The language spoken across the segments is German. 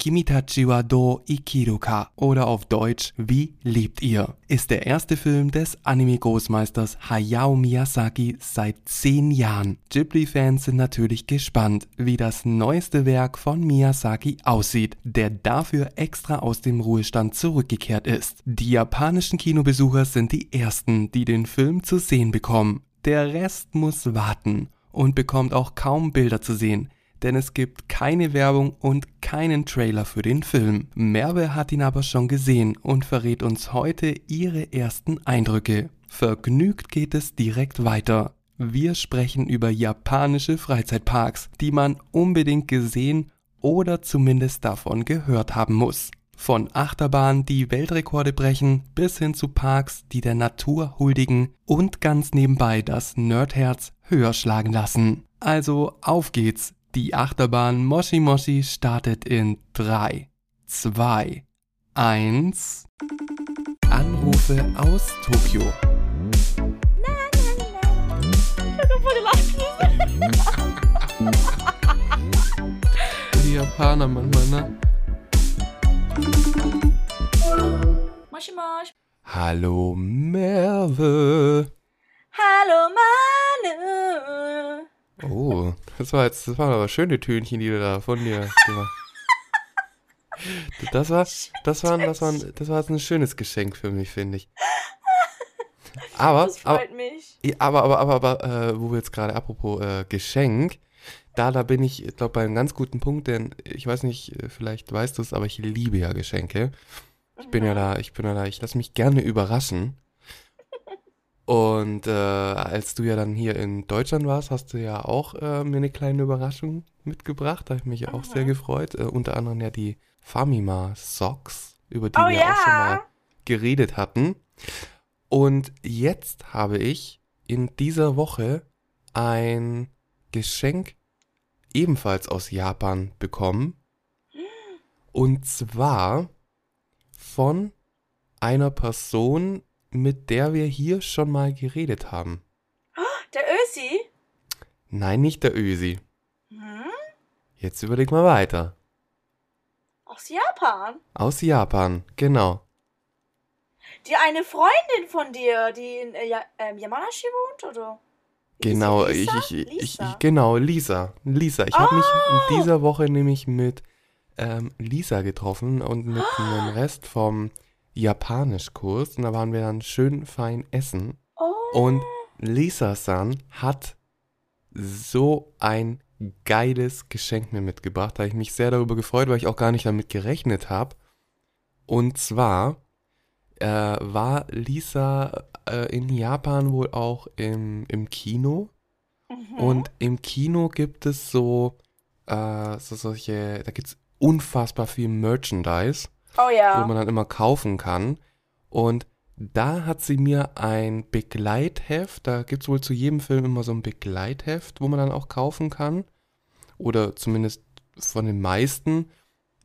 Kimitachi wa do ikiru oder auf Deutsch Wie lebt ihr? ist der erste Film des Anime-Großmeisters Hayao Miyazaki seit zehn Jahren. Ghibli-Fans sind natürlich gespannt, wie das neueste Werk von Miyazaki aussieht, der dafür extra aus dem Ruhestand zurückgekehrt ist. Die japanischen Kinobesucher sind die ersten, die den Film zu sehen bekommen. Der Rest muss warten und bekommt auch kaum Bilder zu sehen denn es gibt keine Werbung und keinen Trailer für den Film. Merve hat ihn aber schon gesehen und verrät uns heute ihre ersten Eindrücke. Vergnügt geht es direkt weiter. Wir sprechen über japanische Freizeitparks, die man unbedingt gesehen oder zumindest davon gehört haben muss. Von Achterbahnen, die Weltrekorde brechen, bis hin zu Parks, die der Natur huldigen und ganz nebenbei das Nerdherz höher schlagen lassen. Also auf geht's, die Achterbahn Moshi Moshi startet in 3, 2, 1. Anrufe aus Tokio. Die Japaner manchmal, ne? Moshi Mosh. Hallo Merve. Hallo Manu. Oh, das war jetzt, das waren aber schöne Tönchen, die du da von dir gemacht Das war, das war, das war, das war jetzt ein schönes Geschenk für mich, finde ich. Aber, Das freut aber, mich. aber, aber, aber, aber äh, wo wir jetzt gerade, apropos äh, Geschenk, da, da bin ich, glaube bei einem ganz guten Punkt, denn ich weiß nicht, äh, vielleicht weißt du es, aber ich liebe ja Geschenke. Ich bin ja da, ich bin ja da, ich lasse mich gerne überraschen. Und äh, als du ja dann hier in Deutschland warst, hast du ja auch äh, mir eine kleine Überraschung mitgebracht. Da habe ich mich auch sehr gefreut. Äh, unter anderem ja die Famima Socks, über die Oh wir auch schon ja. mal geredet hatten. Und jetzt habe ich in dieser Woche ein Geschenk ebenfalls aus Japan bekommen. Und zwar von einer Person, mit der wir hier schon mal geredet haben. Der Ösi? Nein, nicht der Ösi. Hm? Jetzt überleg mal weiter. Aus Japan? Aus Japan, genau. Die eine Freundin von dir, die in äh, ähm, Yamanashi wohnt, oder? Genau, ich, Lisa? ich, ich, Lisa? ich, genau, Lisa. Lisa. Ich habe mich Oh! in dieser Woche nämlich mit ähm, Lisa getroffen und mit dem Rest vom Japanischkurs. Und da waren wir dann schön fein essen. Oh. Und Lisa-san hat so ein geiles Geschenk mir mitgebracht. Da habe ich mich sehr darüber gefreut, weil ich auch gar nicht damit gerechnet habe. Und zwar äh, war Lisa äh, in Japan wohl auch im, im Kino. Mhm. Und im Kino gibt es so, äh, so solche, da gibt es unfassbar viel Merchandise oh wo ja. man dann immer kaufen kann. Und da hat sie mir ein Begleitheft, da gibt es wohl zu jedem Film immer so ein Begleitheft, wo man dann auch kaufen kann. Oder zumindest von den meisten,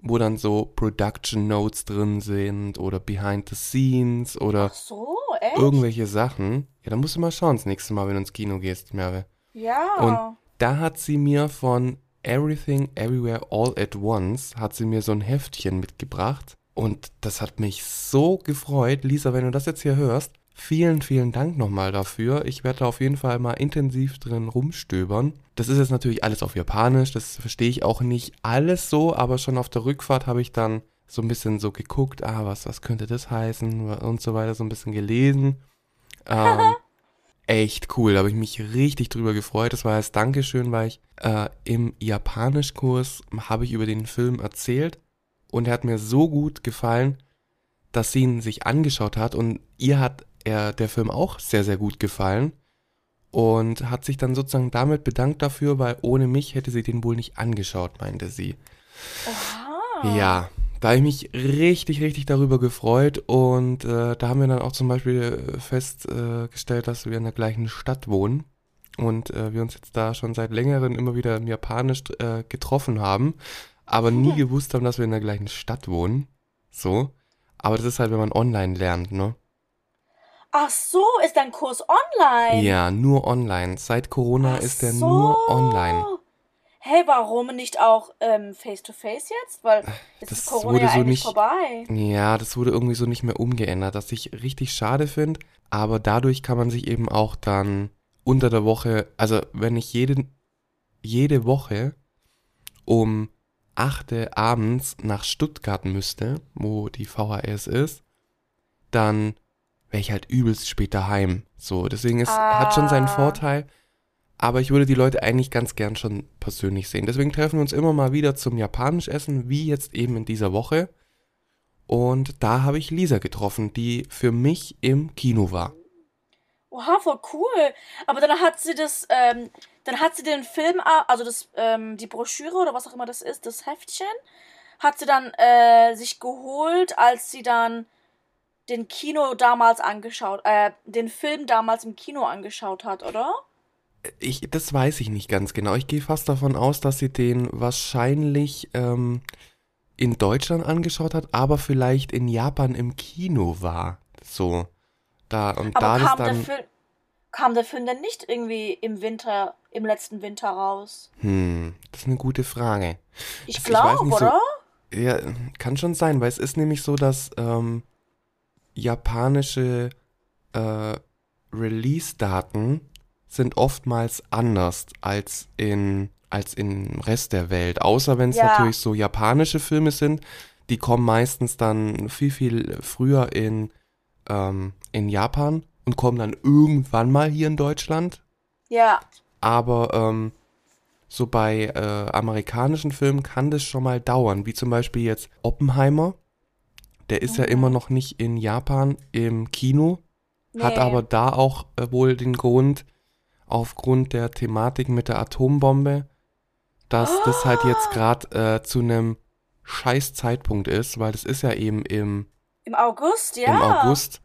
wo dann so Production Notes drin sind oder Behind the Scenes oder so, irgendwelche Sachen. Ja, dann musst du mal schauen das nächste Mal, wenn du ins Kino gehst, Merve. Ja. Und da hat sie mir von Everything Everywhere All at Once, hat sie mir so ein Heftchen mitgebracht. Und das hat mich so gefreut. Lisa, wenn du das jetzt hier hörst, vielen, vielen Dank nochmal dafür. Ich werde da auf jeden Fall mal intensiv drin rumstöbern. Das ist jetzt natürlich alles auf Japanisch, das verstehe ich auch nicht alles so, aber schon auf der Rückfahrt habe ich dann so ein bisschen so geguckt, ah, was, was könnte das heißen und so weiter, so ein bisschen gelesen. Ähm, echt cool. Da habe ich mich richtig drüber gefreut. Das war als Dankeschön, weil ich äh, im Japanischkurs habe ich über den Film erzählt und er hat mir so gut gefallen, dass sie ihn sich angeschaut hat und ihr hat er der Film auch sehr, sehr gut gefallen und hat sich dann sozusagen damit bedankt dafür, weil ohne mich hätte sie den wohl nicht angeschaut, meinte sie. Aha. Ja, da habe ich mich richtig, richtig darüber gefreut und äh, da haben wir dann auch zum Beispiel festgestellt, äh, dass wir in der gleichen Stadt wohnen und äh, wir uns jetzt da schon seit längerem immer wieder im Japanisch äh, getroffen haben, aber nie Hm. gewusst haben, dass wir in der gleichen Stadt wohnen. So. Aber das ist halt, wenn man online lernt, ne? Ach so, ist dein Kurs online? Ja, nur online. Seit Corona Ach ist der so. nur online. Hey, warum nicht auch ähm, face-to-face jetzt? Weil jetzt Das ist Corona wurde ja so eigentlich nicht- vorbei. Ja, das wurde irgendwie so nicht mehr umgeändert, was ich richtig schade finde. Aber dadurch kann man sich eben auch dann unter der Woche, also wenn ich jede, jede Woche um 8 Uhr abends nach Stuttgart müsste, wo die VHS ist, dann wäre ich halt übelst spät daheim. So, deswegen ist, hat schon seinen Ah. Vorteil. Aber ich würde die Leute eigentlich ganz gern schon persönlich sehen. Deswegen treffen wir uns immer mal wieder zum Japanischessen, wie jetzt eben in dieser Woche. Und da habe ich Lisa getroffen, die für mich im Kino war. Oha, voll cool. Aber dann hat sie das, ähm, dann hat sie den Film, a- also das, ähm, die Broschüre oder was auch immer das ist, das Heftchen, hat sie dann äh, sich geholt, als sie dann den Kino damals angeschaut, äh, den Film damals im Kino angeschaut hat, oder? Ich, das weiß ich nicht ganz genau. Ich gehe fast davon aus, dass sie den wahrscheinlich ähm, in Deutschland angeschaut hat, aber vielleicht in Japan im Kino war. So. Da, und da Aber das kam der dann. Film, kam der Film denn nicht irgendwie im Winter, im letzten Winter raus? Hm, das ist eine gute Frage. Ich glaube, nicht so- oder? Ja, kann schon sein, weil es ist nämlich so, dass ähm, japanische äh, Release-Daten sind oftmals anders als in als im Rest der Welt. Außer wenn es Ja. natürlich so japanische Filme sind, die kommen meistens dann viel, viel früher in, ähm, in Japan und kommen dann irgendwann mal hier in Deutschland. Ja. Aber ähm, so bei äh, amerikanischen Filmen kann das schon mal dauern, wie zum Beispiel jetzt Oppenheimer. Der ist ja Mhm. immer noch nicht in Japan im Kino, hat Nee. aber da auch äh, wohl den Grund, aufgrund der Thematik mit der Atombombe, dass das halt jetzt gerade äh, zu einem scheiß Zeitpunkt ist, weil das ist ja eben im Im August, ja. im August.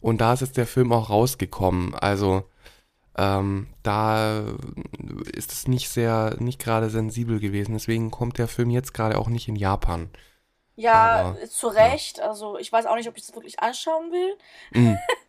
Und da ist jetzt der Film auch rausgekommen. Also ähm, da ist es nicht sehr, nicht gerade sensibel gewesen. Deswegen kommt der Film jetzt gerade auch nicht in Japan. Ja, Aber, zu Recht. Also ich weiß auch nicht, ob ich das wirklich anschauen will. Mm.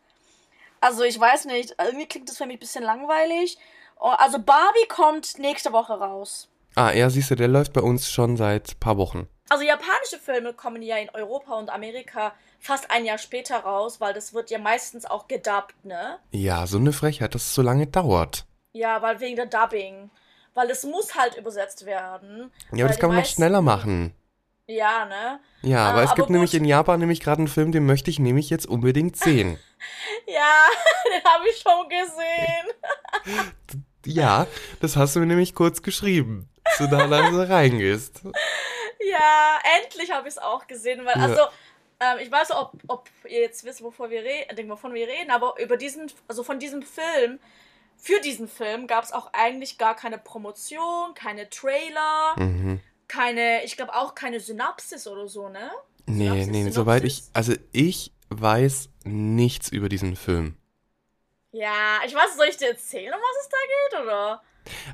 Also ich weiß nicht. Irgendwie klingt das für mich ein bisschen langweilig. Oh, Also Barbie kommt nächste Woche raus. Ah, ja, siehst du, der läuft bei uns schon seit paar Wochen. Also japanische Filme kommen ja in Europa und Amerika fast ein Jahr später raus, weil das wird ja meistens auch gedubbt, ne? Ja, so eine Frechheit, dass es so lange dauert. Ja, weil wegen der Dubbing. Weil es muss halt übersetzt werden. Ja, aber das kann man noch schneller machen. Ja, ne? Ja, Ah, aber es aber gibt nämlich gut. in Japan nämlich gerade einen Film, den möchte ich nämlich jetzt unbedingt sehen. Ja, den habe ich schon gesehen. ja, das hast du mir nämlich kurz geschrieben, so da du reingehst. Ja, endlich habe ich es auch gesehen, weil Ja. also ähm, ich weiß ob, ob ihr jetzt wisst, wovon wir reden, wovon wir reden, aber über diesen, also von diesem Film, für diesen Film gab es auch eigentlich gar keine Promotion, keine Trailer, Mhm. Keine, ich glaube auch keine Synapsis oder so, ne? Nee, Synopsis, nee, Synopsis? soweit ich, also ich weiß nichts über diesen Film. Ja, ich weiß, soll ich dir erzählen, um was es da geht, oder?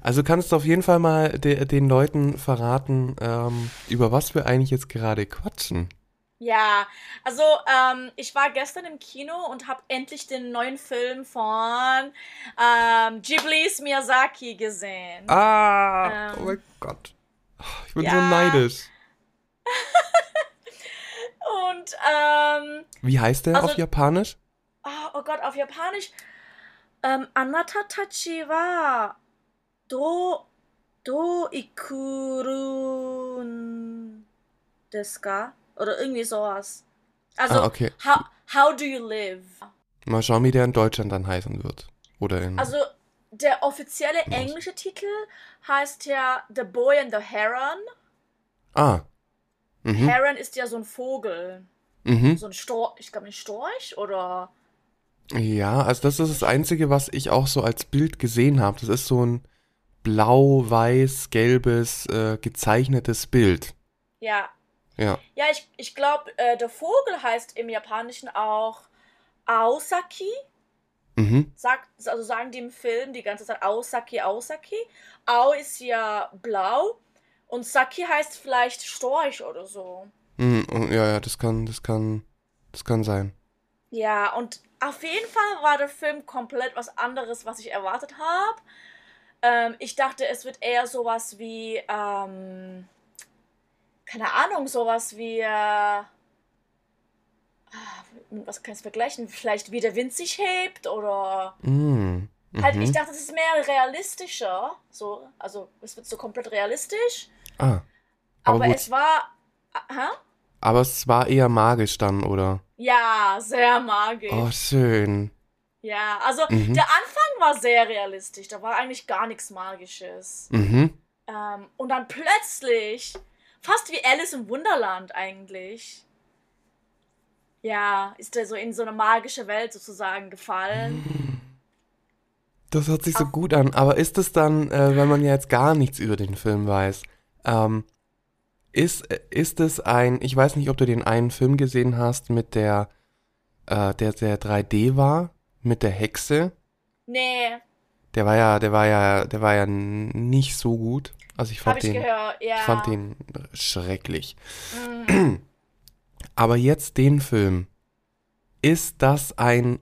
Also kannst du auf jeden Fall mal de den Leuten verraten, ähm, über was wir eigentlich jetzt gerade quatschen. Ja, also ähm, ich war gestern im Kino und habe endlich den neuen Film von ähm, Ghiblis Miyazaki gesehen. Ah, Ähm, oh mein Gott. Ich bin ja. so neidisch. Und, ähm, Wie heißt der Also- auf Japanisch? oh, oh Gott, auf Japanisch. Ähm, Anata tachi wa do, do ikurun desu ka? Oder irgendwie sowas. Also, ah, okay. how, how do you live? Mal schauen, wie der in Deutschland dann heißen wird. Oder in. Also, der offizielle Was? englische Titel heißt ja The Boy and the Heron. ah. Mhm. Heron ist ja so ein Vogel. Mhm. So ein Storch, ich glaube ein Storch oder. Ja, also das ist das Einzige, was ich auch so als Bild gesehen habe. Das ist so ein blau-weiß-gelbes äh, gezeichnetes Bild. Ja. Ja. Ja, ich, ich glaube, äh, der Vogel heißt im Japanischen auch Aosaki. Mhm. Sagt, also sagen die im Film die ganze Zeit Aosaki, Aosaki. Ao ist ja blau und Saki heißt vielleicht Storch oder so. Mhm. und Ja, ja, das kann, das kann, das kann sein. Ja, und auf jeden Fall war der Film komplett was anderes, was ich erwartet habe. Ähm, ich dachte, es wird eher sowas wie, ähm, keine Ahnung, sowas wie, äh, was kann ich vergleichen? Vielleicht wie der Wind sich hebt oder Mm. halt, ich Mhm. dachte, es ist mehr realistischer, so, also es wird so komplett realistisch, Ah. Aber aber es war, aha, Aber es war eher magisch dann, oder? ja, sehr magisch. Oh, schön. Ja, also Mhm. der Anfang war sehr realistisch, da war eigentlich gar nichts Magisches. Mhm. Ähm, und dann plötzlich, fast wie Alice im Wunderland eigentlich, ja, ist er so in so eine magische Welt sozusagen gefallen. Das hört sich so Ach. gut an. Aber ist es dann, äh, wenn man ja jetzt gar nichts über den Film weiß, ähm, ist, äh, ist es ein, ich weiß nicht, ob du den einen Film gesehen hast mit der, äh, der, der 3D war, mit der Hexe. Nee, Der war ja, der war ja, der war ja nicht so gut. Also ich hab fand ich den, gehört, ja. ich fand den schrecklich. Mm, Aber jetzt den Film. Ist das ein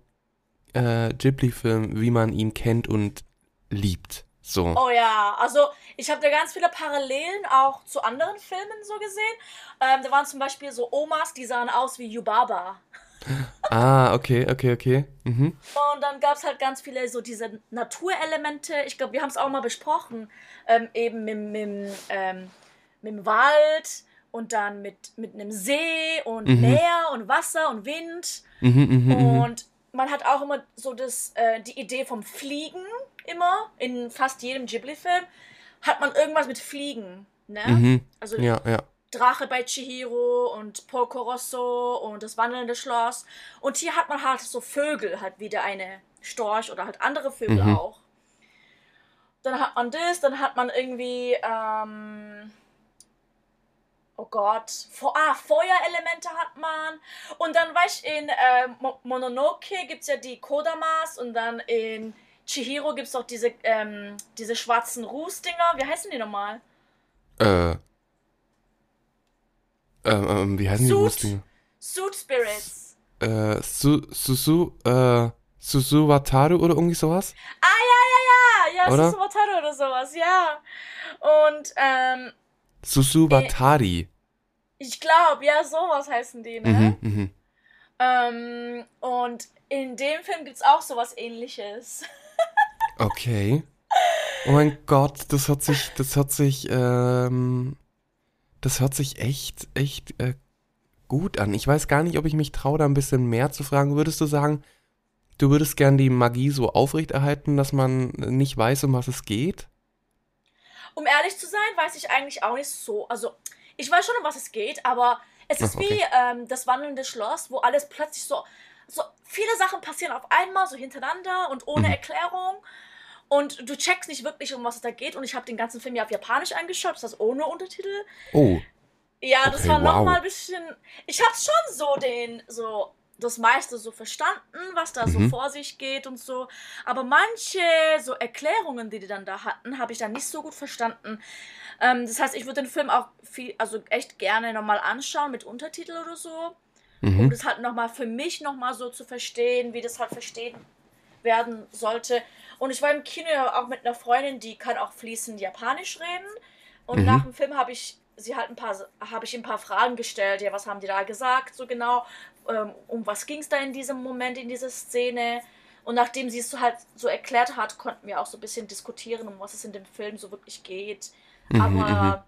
äh, Ghibli-Film, wie man ihn kennt und liebt? So. Oh ja, also ich habe da ganz viele Parallelen auch zu anderen Filmen so gesehen. Ähm, da waren zum Beispiel so Omas, die sahen aus wie Yubaba. Ah, okay, okay, okay. Mhm. Und dann gab es halt ganz viele so diese Naturelemente. Ich glaube, wir haben es auch mal besprochen. Ähm, eben mit, mit, ähm, mit dem Wald und dann mit, mit einem See und Mhm. Meer und Wasser und Wind. Mhm, mhm, mhm. Und man hat auch immer so das, äh, die Idee vom Fliegen immer. In fast jedem Ghibli-Film hat man irgendwas mit Fliegen. Ne? Mhm. Also Ja, ja. Drache bei Chihiro und Porco Rosso und das wandelnde Schloss. Und hier hat man halt so Vögel, halt wieder eine Storch oder halt andere Vögel Mhm. auch. Dann hat man das, dann hat man irgendwie, ähm, oh Gott, ah, Feuerelemente hat man. Und dann, weißt du, in äh, Mo Mononoke gibt es ja die Kodamas und dann in Chihiro gibt es auch diese, ähm, diese schwarzen Rußdinger. Wie heißen die nochmal? Äh. Ähm, ähm, wie heißen die Suit. Wurstdinger? Suit Spirits. Äh, Su, Susu, äh, Susu Wataru oder irgendwie sowas? Ah, ja, ja, ja. Ja, Oder? Susumataro oder sowas, ja. Und, ähm, Susu Watari. Ich glaube, ja, sowas heißen die, ne? Mhm, mhm. Ähm, und in dem Film gibt's auch sowas ähnliches. Okay. Oh mein Gott, das hört sich, das hört sich, ähm, das hört sich echt, echt äh, gut an. Ich weiß gar nicht, ob ich mich traue, da ein bisschen mehr zu fragen. Würdest du sagen, du würdest gern die Magie so aufrechterhalten, dass man nicht weiß, um was es geht? Um ehrlich zu sein, weiß ich eigentlich auch nicht so. Also, ich weiß schon, um was es geht, aber es ist Ach, wie okay. ähm, das wandelnde Schloss, wo alles plötzlich so, so viele Sachen passieren auf einmal, so hintereinander und ohne Mhm. Erklärung. Und du checkst nicht wirklich, um was es da geht. Und ich habe den ganzen Film ja auf Japanisch angeschaut, das heißt ohne Untertitel. Oh, Ja, das Okay, war wow. mal ein bisschen. Ich habe schon so den so das meiste so verstanden, was da so Mhm. vor sich geht und so. Aber manche so Erklärungen, die die dann da hatten, habe ich dann nicht so gut verstanden. Ähm, das heißt, ich würde den Film auch viel, also echt gerne nochmal anschauen mit Untertitel oder so, um mhm. das halt nochmal für mich nochmal so zu verstehen, wie das halt verstehen werden sollte. Und ich war im Kino ja auch mit einer Freundin, die kann auch fließend Japanisch reden. Und Mhm. nach dem Film habe ich sie halt ein paar, habe ich ein paar Fragen gestellt. Ja, was haben die da gesagt, so genau? Ähm, um was ging es da in diesem Moment, in dieser Szene? Und nachdem sie es so halt so erklärt hat, konnten wir auch so ein bisschen diskutieren, um was es in dem Film so wirklich geht. Mhm, Aber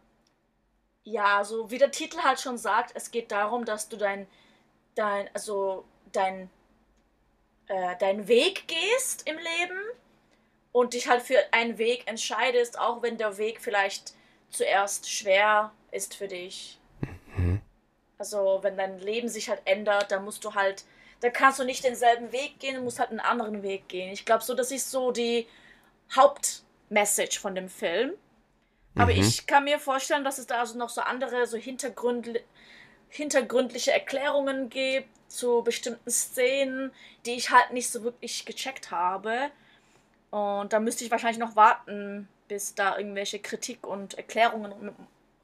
ja, so wie der Titel halt schon sagt, es geht darum, dass du dein, dein, also dein, äh, deinen Weg gehst im Leben und dich halt für einen Weg entscheidest, auch wenn der Weg vielleicht zuerst schwer ist für dich. Mhm. Also wenn dein Leben sich halt ändert, dann musst du halt, dann kannst du nicht denselben Weg gehen, du musst halt einen anderen Weg gehen. Ich glaube so, das ist so die Hauptmessage von dem Film. Aber Mhm. ich kann mir vorstellen, dass es da also noch so andere, so hintergründli hintergründliche Erklärungen gibt zu bestimmten Szenen, die ich halt nicht so wirklich gecheckt habe. Und da müsste ich wahrscheinlich noch warten, bis da irgendwelche Kritik und Erklärungen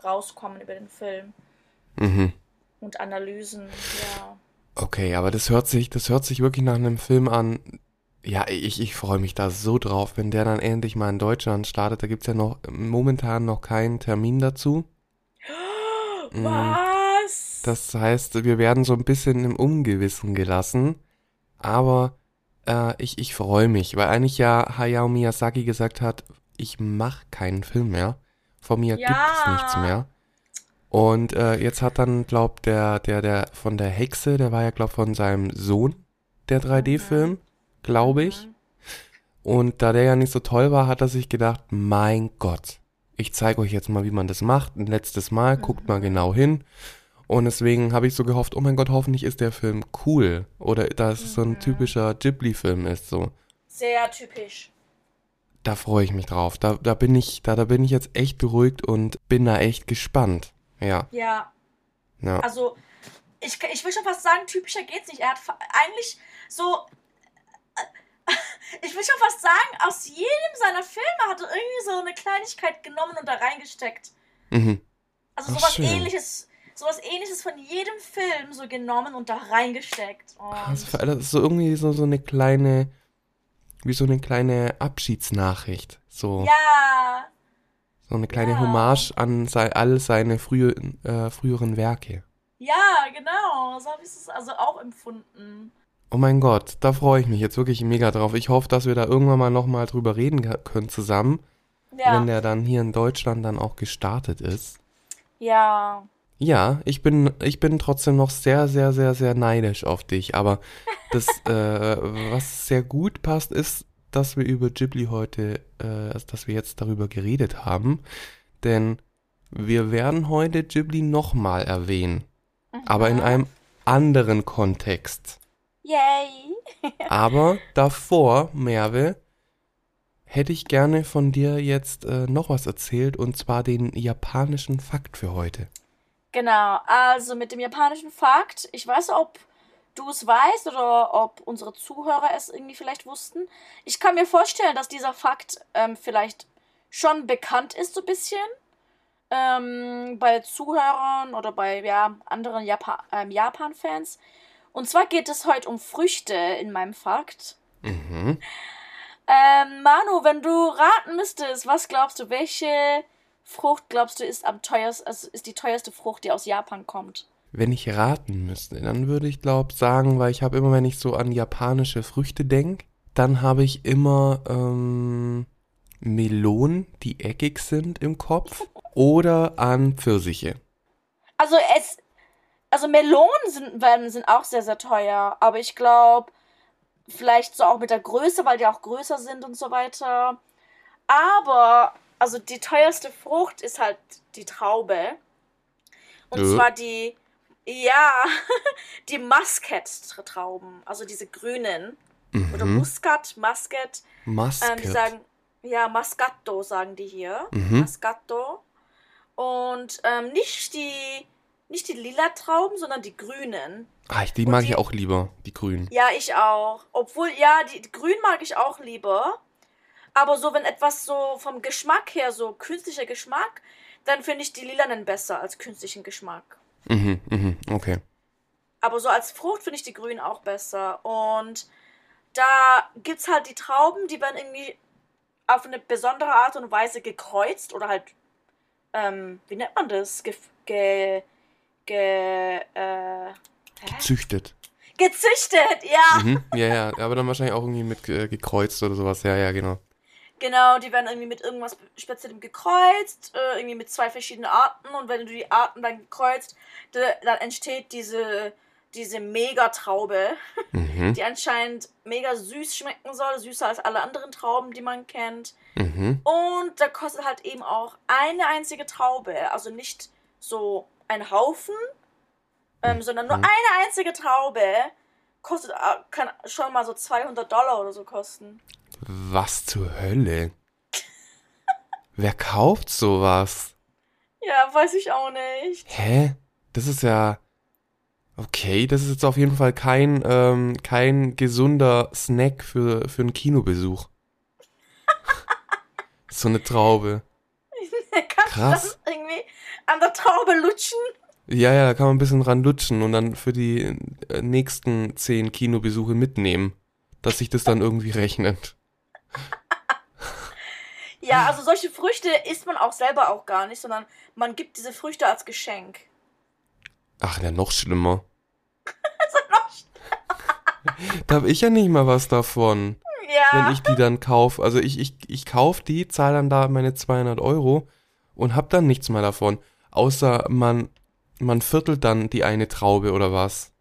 rauskommen über den Film Mhm. Und Analysen, ja. Okay, aber das hört sich, das hört sich wirklich nach einem Film an, Ja, ich, ich freue mich da so drauf, wenn der dann endlich mal in Deutschland startet. Da gibt es ja noch momentan noch keinen Termin dazu. Mhm. Was? Das heißt, wir werden so ein bisschen im Ungewissen gelassen. Aber äh, ich, ich freue mich, weil eigentlich ja Hayao Miyazaki gesagt hat, ich mache keinen Film mehr. Von mir Ja. gibt es nichts mehr. Und äh, jetzt hat dann, glaub, der, der, der von der Hexe, der war ja, glaub, von seinem Sohn, der 3D-Film, glaube ich. Mhm. Und da der ja nicht so toll war, hat er sich gedacht, mein Gott, ich zeige euch jetzt mal, wie man das macht. Ein letztes Mal, guckt mal genau hin. Und deswegen habe ich so gehofft, oh mein Gott, hoffentlich ist der Film cool. Oder dass es so ein typischer Ghibli-Film ist, so. Sehr typisch. Da freue ich mich drauf. Da, da bin ich, da, da bin ich jetzt echt beruhigt und bin da echt gespannt. Ja, Ja. ja. Also, ich, ich will schon fast sagen, typischer geht's nicht. Er hat eigentlich so. äh, Ich will schon fast sagen, aus jedem seiner Filme hat er irgendwie so eine Kleinigkeit genommen und da reingesteckt. Mhm. Also Ach, sowas schön. ähnliches. Sowas ähnliches von jedem Film so genommen und da reingesteckt. Und Also, das ist so irgendwie so, so eine kleine, wie so eine kleine Abschiedsnachricht. So. ja, So eine kleine Ja. Hommage an sei, all seine frühe, äh, früheren Werke. ja, genau. So habe ich es also auch empfunden. Oh mein Gott, da freue ich mich jetzt wirklich mega drauf. Ich hoffe, dass wir da irgendwann mal nochmal drüber reden können zusammen, Ja, wenn der dann hier in Deutschland dann auch gestartet ist. ja. Ja, ich bin, ich bin trotzdem noch sehr, sehr, sehr, sehr neidisch auf dich. Aber das, äh, was sehr gut passt, ist, dass wir über Ghibli heute, äh, dass wir jetzt darüber geredet haben. Denn wir werden heute Ghibli nochmal erwähnen. Aber in einem anderen Kontext. Yay. Aber davor, Merve, hätte ich gerne von dir jetzt äh, noch was erzählt und zwar den japanischen Fakt für heute. Genau, also mit dem japanischen Fakt, ich weiß, ob du es weißt oder ob unsere Zuhörer es irgendwie vielleicht wussten. Ich kann mir vorstellen, dass dieser Fakt ähm, vielleicht schon bekannt ist, so ein bisschen. Ähm, bei Zuhörern oder bei ja, anderen Japa ähm, Japan-Fans. Und zwar geht es heute um Früchte in meinem Fakt. Mhm. Ähm, Manu, wenn du raten müsstest, was glaubst du, welche Frucht glaubst du ist am teuersten, also ist die teuerste Frucht, die aus Japan kommt? Wenn ich raten müsste, dann würde ich glaube sagen, weil ich habe immer, wenn ich so an japanische Früchte denke, dann habe ich immer ähm, Melonen, die eckig sind im Kopf oder an Pfirsiche. Also es, also Melonen sind, werden, sind auch sehr, sehr teuer, aber ich glaube, vielleicht so auch mit der Größe, weil die auch größer sind und so weiter. Aber, also die teuerste Frucht ist halt die Traube. Und Äh. zwar die, ja, die Muscat-Trauben, also diese grünen. Oder Mhm. Muscat, Muscat. Muscat. Ähm, die sagen, ja, Mascatto sagen die hier. Mhm. Mascatto. Und ähm, nicht die, nicht die lila Trauben, sondern die grünen. ah, ich, die mag die- ich auch lieber, die grünen. Ja, ich auch. Obwohl, ja, die, die grün mag ich auch lieber. Aber so, wenn etwas so vom Geschmack her, so künstlicher Geschmack, dann finde ich die lilanen besser als künstlichen Geschmack. Mhm, mhm, okay. Aber so als Frucht finde ich die grünen auch besser. Und da gibt's halt die Trauben, die werden irgendwie auf eine besondere Art und Weise gekreuzt oder halt, ähm, wie nennt man das? Ge, ge, ge äh, hä? Züchtet. gezüchtet, ja. Mhm. Ja, ja, aber dann wahrscheinlich auch irgendwie mit äh, gekreuzt oder sowas. Ja, ja, genau. Genau, die werden irgendwie mit irgendwas Speziellem gekreuzt, äh, irgendwie mit zwei verschiedenen Arten. Und wenn du die Arten dann kreuzt, da- dann entsteht diese, diese Megatraube, Mhm, die anscheinend mega süß schmecken soll, süßer als alle anderen Trauben, die man kennt. mhm. Und da kostet halt eben auch eine einzige Traube, also nicht so ein Haufen, ähm, sondern nur Mhm. eine einzige Traube kostet, äh, kann schon mal so 200 Dollar oder so kosten. Was zur Hölle? Wer kauft sowas? Ja, weiß ich auch nicht. Hä? Das ist ja. Okay, das ist jetzt auf jeden Fall kein, ähm, kein gesunder Snack für, für einen Kinobesuch. so eine Traube. Kannst Krass. du das irgendwie an der Traube lutschen? Ja, ja, da kann man ein bisschen ran lutschen und dann für die äh, nächsten zehn Kinobesuche mitnehmen. dass sich das dann irgendwie rechnet. Ja, also solche Früchte isst man auch selber auch gar nicht, sondern man gibt diese Früchte als Geschenk. Ach, ja, noch schlimmer. Also Da habe ich ja nicht mal was davon, ja. wenn ich die dann kaufe. Also ich, ich, ich kaufe die, zahle dann da meine 200 Euro und hab dann nichts mehr davon. Außer man, man viertelt dann die eine Traube oder was.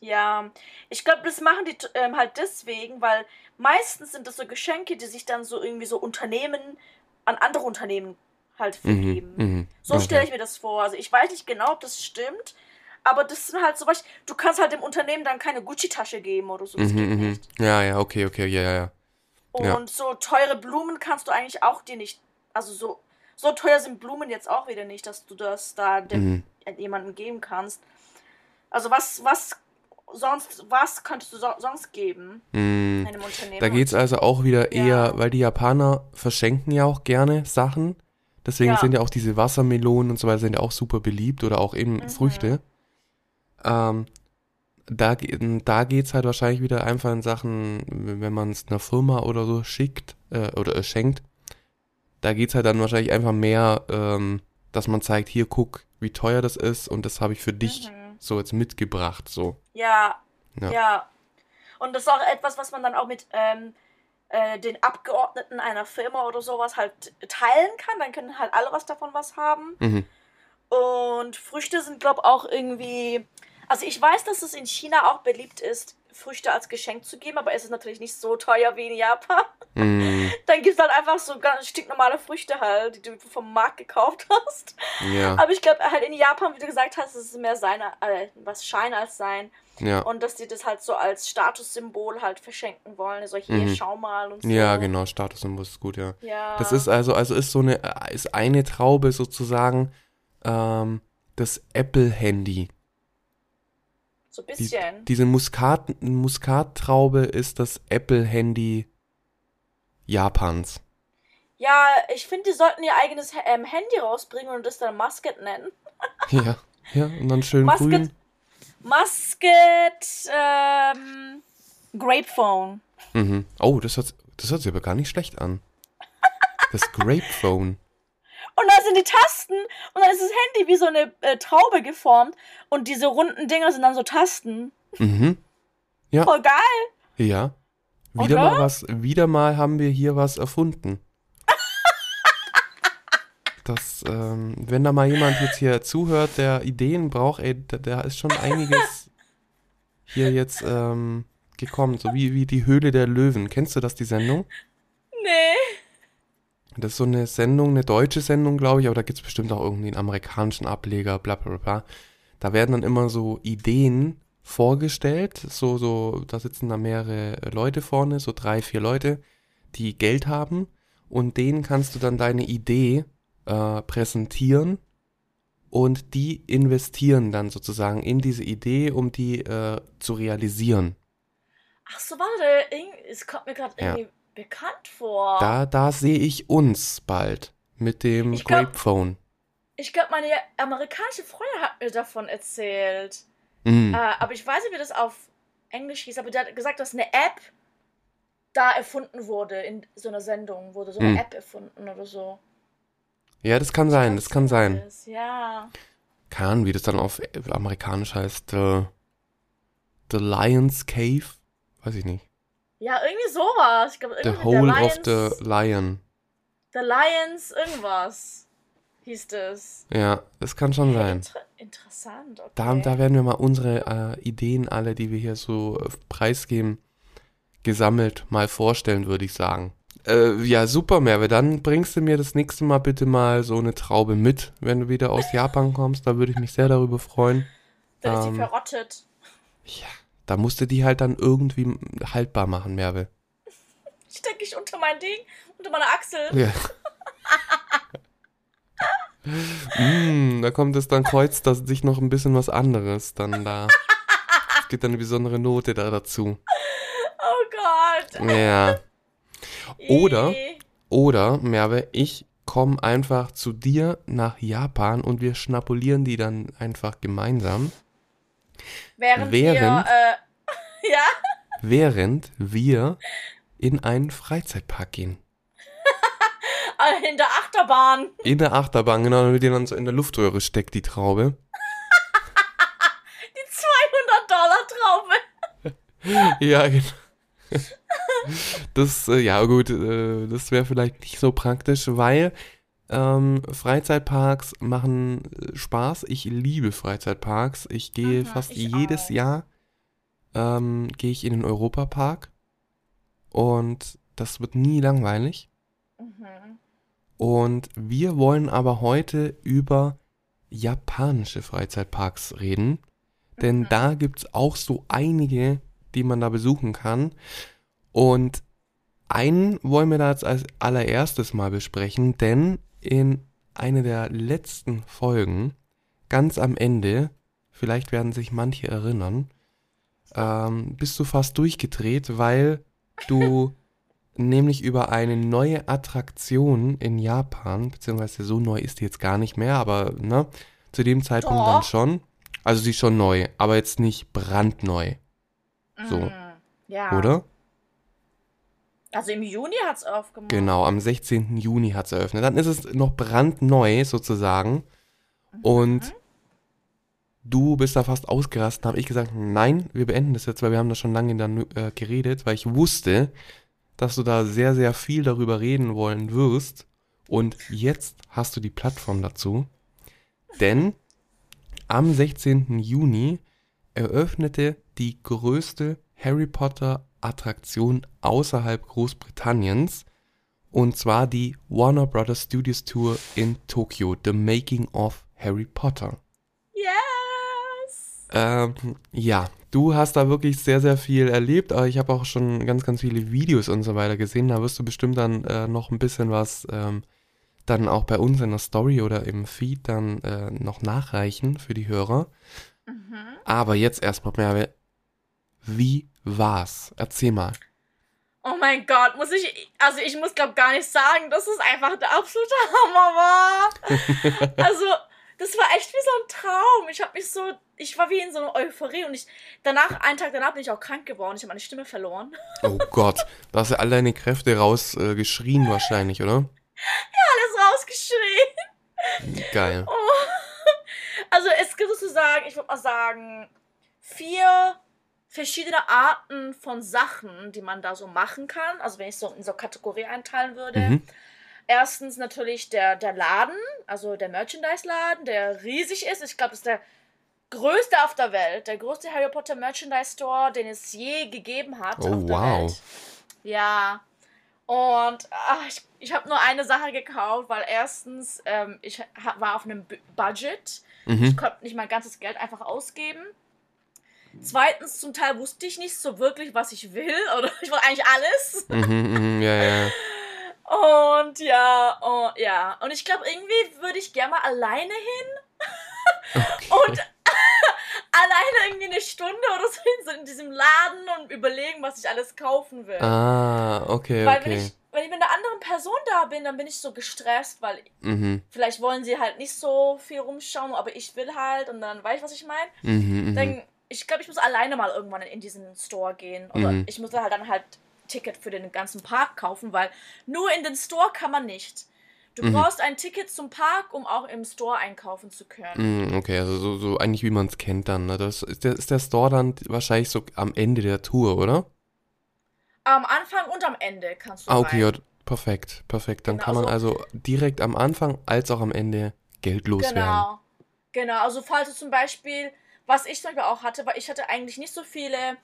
Ja, ich glaube, das machen die ähm, halt deswegen, weil meistens sind das so Geschenke, die sich dann so irgendwie so Unternehmen an andere Unternehmen halt vergeben. Mhm, So okay. stelle ich mir das vor. Also ich weiß nicht genau, ob das stimmt, aber das sind halt so was. Du kannst halt dem Unternehmen dann keine Gucci-Tasche geben oder so. Das Mhm, geht mhm. nicht. Ja, ja, okay, okay, ja, ja, ja. Und Ja. so teure Blumen kannst du eigentlich auch dir nicht. Also so, so teuer sind Blumen jetzt auch wieder nicht, dass du das da dem, Mhm. jemandem geben kannst. Also was, was sonst, was könntest du so, sonst geben Mhm. einem Unternehmen? Da geht's also auch wieder Ja. eher, weil die Japaner verschenken ja auch gerne Sachen. Deswegen Ja. sind ja auch diese Wassermelonen und so weiter sind ja auch super beliebt oder auch eben Mhm. Früchte. Ähm, da, da geht's halt wahrscheinlich wieder einfach in Sachen, wenn man es einer Firma oder so schickt äh, oder äh, schenkt, da geht's halt dann wahrscheinlich einfach mehr, ähm, dass man zeigt, hier guck, wie teuer das ist und das habe ich für dich Mhm. so jetzt mitgebracht, so. Ja, Ja. ja. Und das ist auch etwas, was man dann auch mit ähm, äh, den Abgeordneten einer Firma oder sowas halt teilen kann. Dann können halt alle was davon was haben. Mhm. Und Früchte sind, glaube ich, auch irgendwie. Also ich weiß, dass es in China auch beliebt ist, Früchte als Geschenk zu geben, aber es ist natürlich nicht so teuer wie in Japan. Mhm. Dann gibt es halt einfach so ganz stinknormale Früchte halt, die du vom Markt gekauft hast. Ja, Aber ich glaube halt in Japan, wie du gesagt hast, ist es mehr sein, äh, was Schein als sein. Ja. Und dass die das halt so als Statussymbol halt verschenken wollen. So, hier, Mhm. schau mal und so. Ja, genau, Statussymbol ist gut, ja. Ja. Das ist also, also ist so eine, ist eine Traube sozusagen ähm, das Apple-Handy. So ein Die, bisschen. diese Muskat, Muskattraube ist das Apple-Handy Japans. ja, ich finde, die sollten ihr eigenes ähm, Handy rausbringen und das dann Musket nennen. Ja, ja, und dann schön Musket- grün. Musket, ähm, Grapephone. Mhm. Oh, das hört, das hört sich aber gar nicht schlecht an. Das Grapephone. Und da sind die Tasten und dann ist das Handy wie so eine äh, Traube geformt und diese runden Dinger sind dann so Tasten. Mhm. Ja, Voll geil. ja. Wieder Oder? mal was, wieder mal haben wir hier was erfunden. Das, ähm, wenn da mal jemand jetzt hier zuhört, der Ideen braucht, ey, da, da ist schon einiges hier jetzt ähm, gekommen, so wie, wie die Höhle der Löwen. Kennst du das, die Sendung? Nee. Das ist so eine Sendung, eine deutsche Sendung, glaube ich, aber da gibt's bestimmt auch irgendwie einen amerikanischen Ableger, bla bla bla. Da werden dann immer so Ideen vorgestellt, so, so, da sitzen da mehrere Leute vorne, so drei, vier Leute, die Geld haben und denen kannst du dann deine Idee äh, präsentieren und die investieren dann sozusagen in diese Idee, um die äh, zu realisieren. Ach so, warte, es kommt mir gerade Ja. irgendwie bekannt vor. Da, da sehe ich uns bald mit dem Ich glaub- Grapephone. Ich glaube, meine amerikanische Freundin hat mir davon erzählt. Mm. Äh, aber ich weiß nicht, wie das auf Englisch hieß. Aber die hat gesagt, dass eine App da erfunden wurde. In so einer Sendung wurde so eine Hm. App erfunden oder so. Ja, das kann sein, das kann sein. Ist. Ja. Ahnung, wie das dann auf äh, amerikanisch heißt. The, the Lion's Cave? Weiß ich nicht. Ja, irgendwie sowas. Ich glaube, The irgendwie Hole der of the Lion. The Lions, irgendwas hieß das. Ja, das kann schon sein. Inter interessant, okay. Da, da werden wir mal unsere äh, Ideen alle, die wir hier so äh, preisgeben, gesammelt mal vorstellen, würde ich sagen. Äh, ja, super, Merve. Dann bringst du mir das nächste Mal bitte mal so eine Traube mit, wenn du wieder aus Japan kommst. Da würde ich mich sehr darüber freuen. Dann ist sie ähm, verrottet. Ja, da musst du die halt dann irgendwie haltbar machen, Merve. Stecke ich unter mein Ding, unter meine Achsel. Ja. mm, da kommt es dann kreuzt das sich noch ein bisschen was anderes dann da. Es gibt dann eine besondere Note da dazu. Oh Gott. Ja. Oder- Ih. Oder, Merve, ich komme einfach zu dir nach Japan und wir schnapulieren die dann einfach gemeinsam. Während, während- wir, äh, ja, während wir in einen Freizeitpark gehen. In der Achterbahn. In der Achterbahn, genau, damit die dann so in der Luftröhre steckt, die Traube. Die 200 Dollar Traube. Ja, genau. Das, äh, ja gut, äh, das wäre vielleicht nicht so praktisch, weil ähm, Freizeitparks machen äh, Spaß. Ich liebe Freizeitparks. Ich gehe Mhm, fast ich jedes auch. Jahr ähm, gehe ich in den Europapark und das wird nie langweilig. Mhm. Und wir wollen aber heute über japanische Freizeitparks reden, denn Mhm. da gibt es auch so einige, die man da besuchen kann. Und einen wollen wir da jetzt als allererstes mal besprechen, denn in einer der letzten Folgen, ganz am Ende, vielleicht werden sich manche erinnern, ähm, bist du fast durchgedreht, weil du nämlich über eine neue Attraktion in Japan, beziehungsweise so neu ist die jetzt gar nicht mehr, aber ne, zu dem Zeitpunkt dann Doch. schon. Also sie ist schon neu, aber jetzt nicht brandneu, So. Mhm. Ja. oder? Also im Juni hat es aufgemacht. Genau, am 16. Juni hat es eröffnet. Dann ist es noch brandneu sozusagen. Und du bist da fast ausgerastet. habe ich gesagt, nein, wir beenden das jetzt, weil wir haben da schon lange dann äh, geredet, weil ich wusste, dass du da sehr, sehr viel darüber reden wollen wirst. Und jetzt hast du die Plattform dazu. Denn am 16. Juni eröffnete die größte Harry Potter Attraktion außerhalb Großbritanniens. Und zwar die Warner Brothers Studios Tour in Tokio, The Making of Harry Potter. Yes. Ähm, ja, du hast da wirklich sehr, sehr viel erlebt, aber ich habe auch schon ganz, ganz viele Videos und so weiter gesehen. Da wirst du bestimmt dann äh, noch ein bisschen was ähm, dann auch bei uns in der Story oder im Feed dann äh, noch nachreichen für die Hörer. Mhm. Aber jetzt erstmal, Merve, wie war's? Erzähl mal. Oh mein Gott, muss ich, also ich muss glaube gar nicht sagen, dass es einfach der absolute Hammer war. also, das war echt wie so ein Traum. Ich habe mich so, ich war wie in so einer Euphorie und ich, danach, einen Tag danach bin ich auch krank geworden. Ich habe meine Stimme verloren. Oh Gott, da hast du all deine Kräfte rausgeschrien äh, wahrscheinlich, oder? Alles rausgeschrien. Geil. Also es gibt sozusagen, ich würde mal sagen, vier verschiedene Arten von Sachen, die man da so machen kann. Also wenn ich so in so Kategorie einteilen würde. Mhm. Erstens natürlich der, der Laden, also der Merchandise-Laden, der riesig ist. Ich glaube, das ist der größte auf der Welt. Der größte Harry Potter Merchandise Store, den es je gegeben hat Oh, auf der wow. Welt. Ja. Und ach, ich, ich habe nur eine Sache gekauft, weil erstens, ähm, ich war auf einem Bu- Budget. Mhm. Ich konnte nicht mein ganzes Geld einfach ausgeben. Zweitens, zum Teil wusste ich nicht so wirklich, was ich will. Oder ich wollte eigentlich alles. Mhm, mhm, ja, ja. Und ja, oh, ja. Und ich glaube, irgendwie würde ich gerne mal alleine hin. Und alleine irgendwie eine Stunde oder so in, so in diesem Laden und überlegen, was ich alles kaufen will. Ah, okay, weil wenn okay. ich, wenn ich mit einer anderen Person da bin, dann bin ich so gestresst, weil Mhm, vielleicht wollen sie halt nicht so viel rumschauen, aber ich will halt und dann weiß ich, was ich meine. mhm, ich glaube, ich muss alleine mal irgendwann in diesen Store gehen. Oder Mhm. ich muss halt dann halt Ticket für den ganzen Park kaufen, weil nur in den Store kann man nicht. Du Mhm. brauchst ein Ticket zum Park, um auch im Store einkaufen zu können. Mhm, okay, also so, so eigentlich wie man es kennt dann. Ne? Das ist der, ist der Store dann wahrscheinlich so am Ende der Tour, oder? Am Anfang und am Ende kannst du Ah, okay, ja, perfekt, perfekt. Dann Genau, kann man also direkt am Anfang als auch am Ende Geld loswerden. Genau. Genau, also falls du zum Beispiel, was ich Beispiel auch hatte, weil ich hatte eigentlich nicht so viele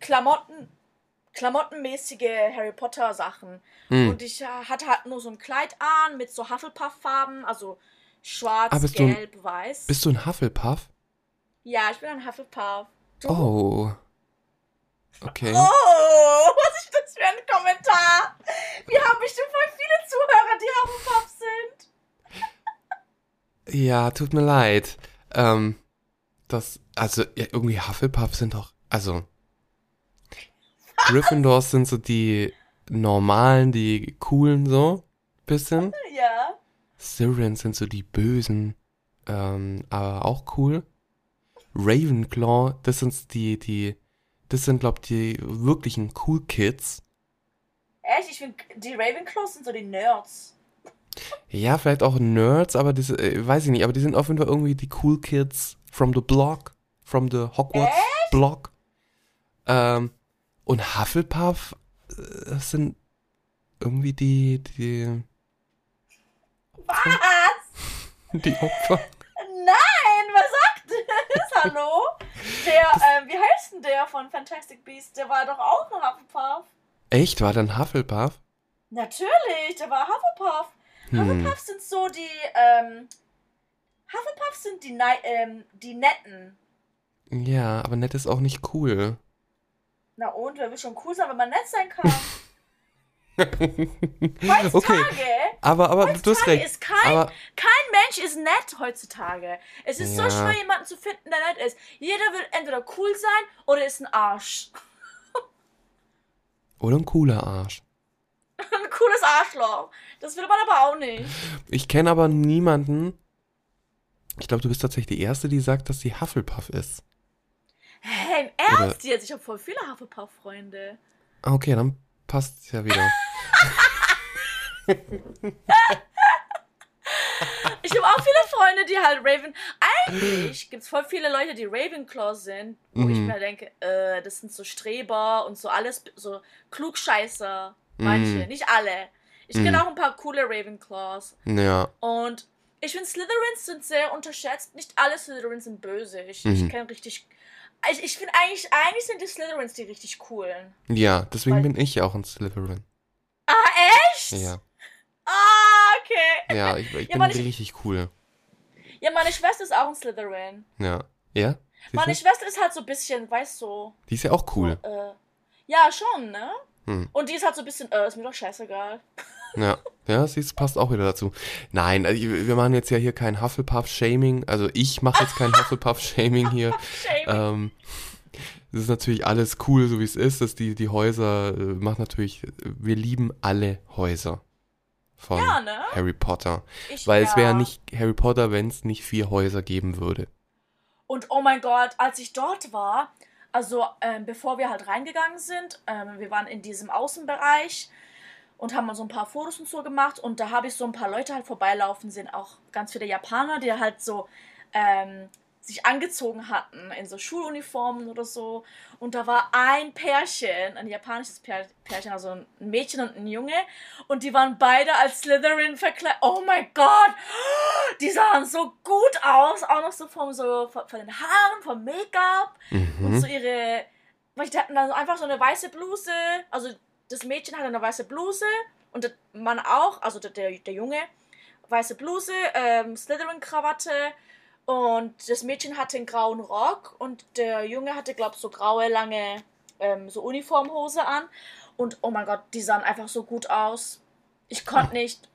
Klamotten, klamottenmäßige Harry Potter Sachen. Mhm. Und ich äh, hatte halt nur so ein Kleid an mit so Hufflepuff-Farben, also schwarz, Ah, du ein- gelb, weiß. Bist du ein Hufflepuff? ja, ich bin ein Hufflepuff. Du? Oh. Okay. Oh, was ist das für ein Kommentar? Wir haben bestimmt voll viele Zuhörer, die Hufflepuff sind. Ja, tut mir leid. Ähm, das, also, ja, irgendwie Hufflepuff sind doch, also, Gryffindors sind so die normalen, die coolen so, bisschen. Ja. Slytherin sind so die bösen, ähm, aber auch cool. Ravenclaw, das sind die, die, Das sind, glaub die wirklichen Cool Kids. Echt? Ich finde, die Ravenclaws sind so die Nerds. Ja, vielleicht auch Nerds, aber das, äh, weiß ich nicht, aber die sind auf jeden Fall irgendwie die Cool Kids from the block, from the Hogwarts Echt? block. Ähm, und Hufflepuff äh, sind irgendwie die, die, Was? die Opfer. Nein, was sagt das? Hallo? Der, ähm, wie heißt denn der von Fantastic Beasts? Der war doch auch ein Hufflepuff. Echt? War dann Hufflepuff? Natürlich, der war Hufflepuff. Hm. Hufflepuff sind so die, ähm, Hufflepuff sind die, Nei- ähm, die Netten. Ja, aber nett ist auch nicht cool. Na und, wer will schon cool sein, wenn man nett sein kann? Heutzutage, okay, aber, aber du hast heutzutage recht. ist kein, Aber kein Mensch ist nett heutzutage. Es ist so Ja. schwer, jemanden zu finden, der nett ist. Jeder will entweder cool sein oder ist ein Arsch. oder ein cooler Arsch. Ein cooles Arschloch. Das will man aber auch nicht. Ich kenne aber niemanden. Ich glaube, du bist tatsächlich die Erste, die sagt, dass sie Hufflepuff ist. Hä, im Ernst jetzt? Ich habe voll viele Hufflepuff-Freunde. Ah, Okay, dann passt ja wieder. Ich habe auch viele Freunde, die halt Raven. Eigentlich gibt es voll viele Leute, die Ravenclaw sind, wo ich Mhm. mir denke, äh, das sind so Streber und so alles, so Klugscheißer. Manche, Mhm. nicht alle. Ich Mhm. kenne auch ein paar coole Ravenclaws. ja. Und ich finde, Slytherins sind sehr unterschätzt. Nicht alle Slytherins sind böse. Ich, Mhm. ich kenne richtig. Ich, ich finde eigentlich, eigentlich sind die Slytherins die richtig coolen. Ja, deswegen Weil- bin ich auch ein Slytherin. Ah, echt? Ja. Ah, okay. Ja, ich, ich Ja, bin Mann, ich- richtig cool. Ja, meine Schwester ist auch ein Slytherin. Ja. Ja? Siehst Meine du? Schwester ist halt so ein bisschen, weißt du. Die ist ja auch cool. Äh, ja, schon, ne? Hm. Und die ist halt so ein bisschen, äh, ist mir doch scheißegal. Ja. Ja, siehst, passt auch wieder dazu. Nein, also wir machen jetzt ja hier kein Hufflepuff-Shaming. Also ich mache jetzt kein Hufflepuff-Shaming hier. Shame. Ähm, das ist natürlich alles cool, so wie es ist. Dass die, die Häuser äh, macht natürlich, wir lieben alle Häuser von ja, ne? Harry Potter. Ich, Weil ja. es wäre nicht Harry Potter, wenn es nicht vier Häuser geben würde. Und oh mein Gott, als ich dort war, also ähm, bevor wir halt reingegangen sind, ähm, wir waren in diesem Außenbereich und haben so ein paar Fotos und so gemacht und da habe ich so ein paar Leute halt vorbeilaufen sehen, auch ganz viele Japaner, die halt so ähm, sich angezogen hatten in so Schuluniformen oder so. Und da war ein Pärchen, ein japanisches Pär Pärchen, also ein Mädchen und ein Junge. Und die waren beide als Slytherin verkleidet. Oh mein Gott! Die sahen so gut aus. Auch noch so vom so von, von den Haaren, vom Make-up. Und Mhm. so ihre. weil Die hatten dann einfach so eine weiße Bluse. Also das Mädchen hatte eine weiße Bluse. Und der Mann auch, also der, der, der Junge. Weiße Bluse, ähm, Slytherin-Krawatte. Und das Mädchen hatte einen grauen Rock. Und der Junge hatte, glaub so graue, lange ähm, so Uniformhose an. Und oh mein Gott, die sahen einfach so gut aus. Ich konnte nicht.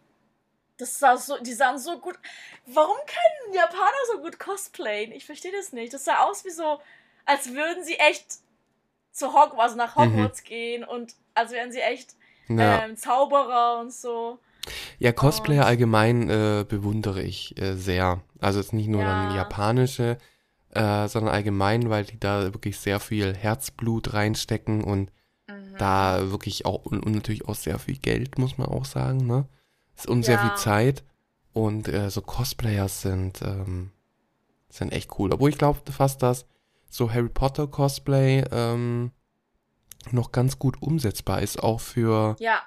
Das sah so, die sahen so gut. Warum können Japaner so gut cosplayen? Ich verstehe das nicht. Das sah aus wie so, als würden sie echt zu Hogwarts, nach Hogwarts gehen und als wären sie echt Ja. ähm, Zauberer und so. Ja, Cosplayer allgemein äh, bewundere ich äh, sehr. Also jetzt nicht nur Ja. dann japanische, äh, sondern allgemein, weil die da wirklich sehr viel Herzblut reinstecken und Mhm. da wirklich auch und, und natürlich auch sehr viel Geld, muss man auch sagen, ne? Und sehr Ja. viel Zeit. Und äh, so Cosplayers sind, ähm, sind echt cool. Obwohl ich glaube fast, dass so Harry Potter Cosplay ähm, noch ganz gut umsetzbar ist, auch für Ja,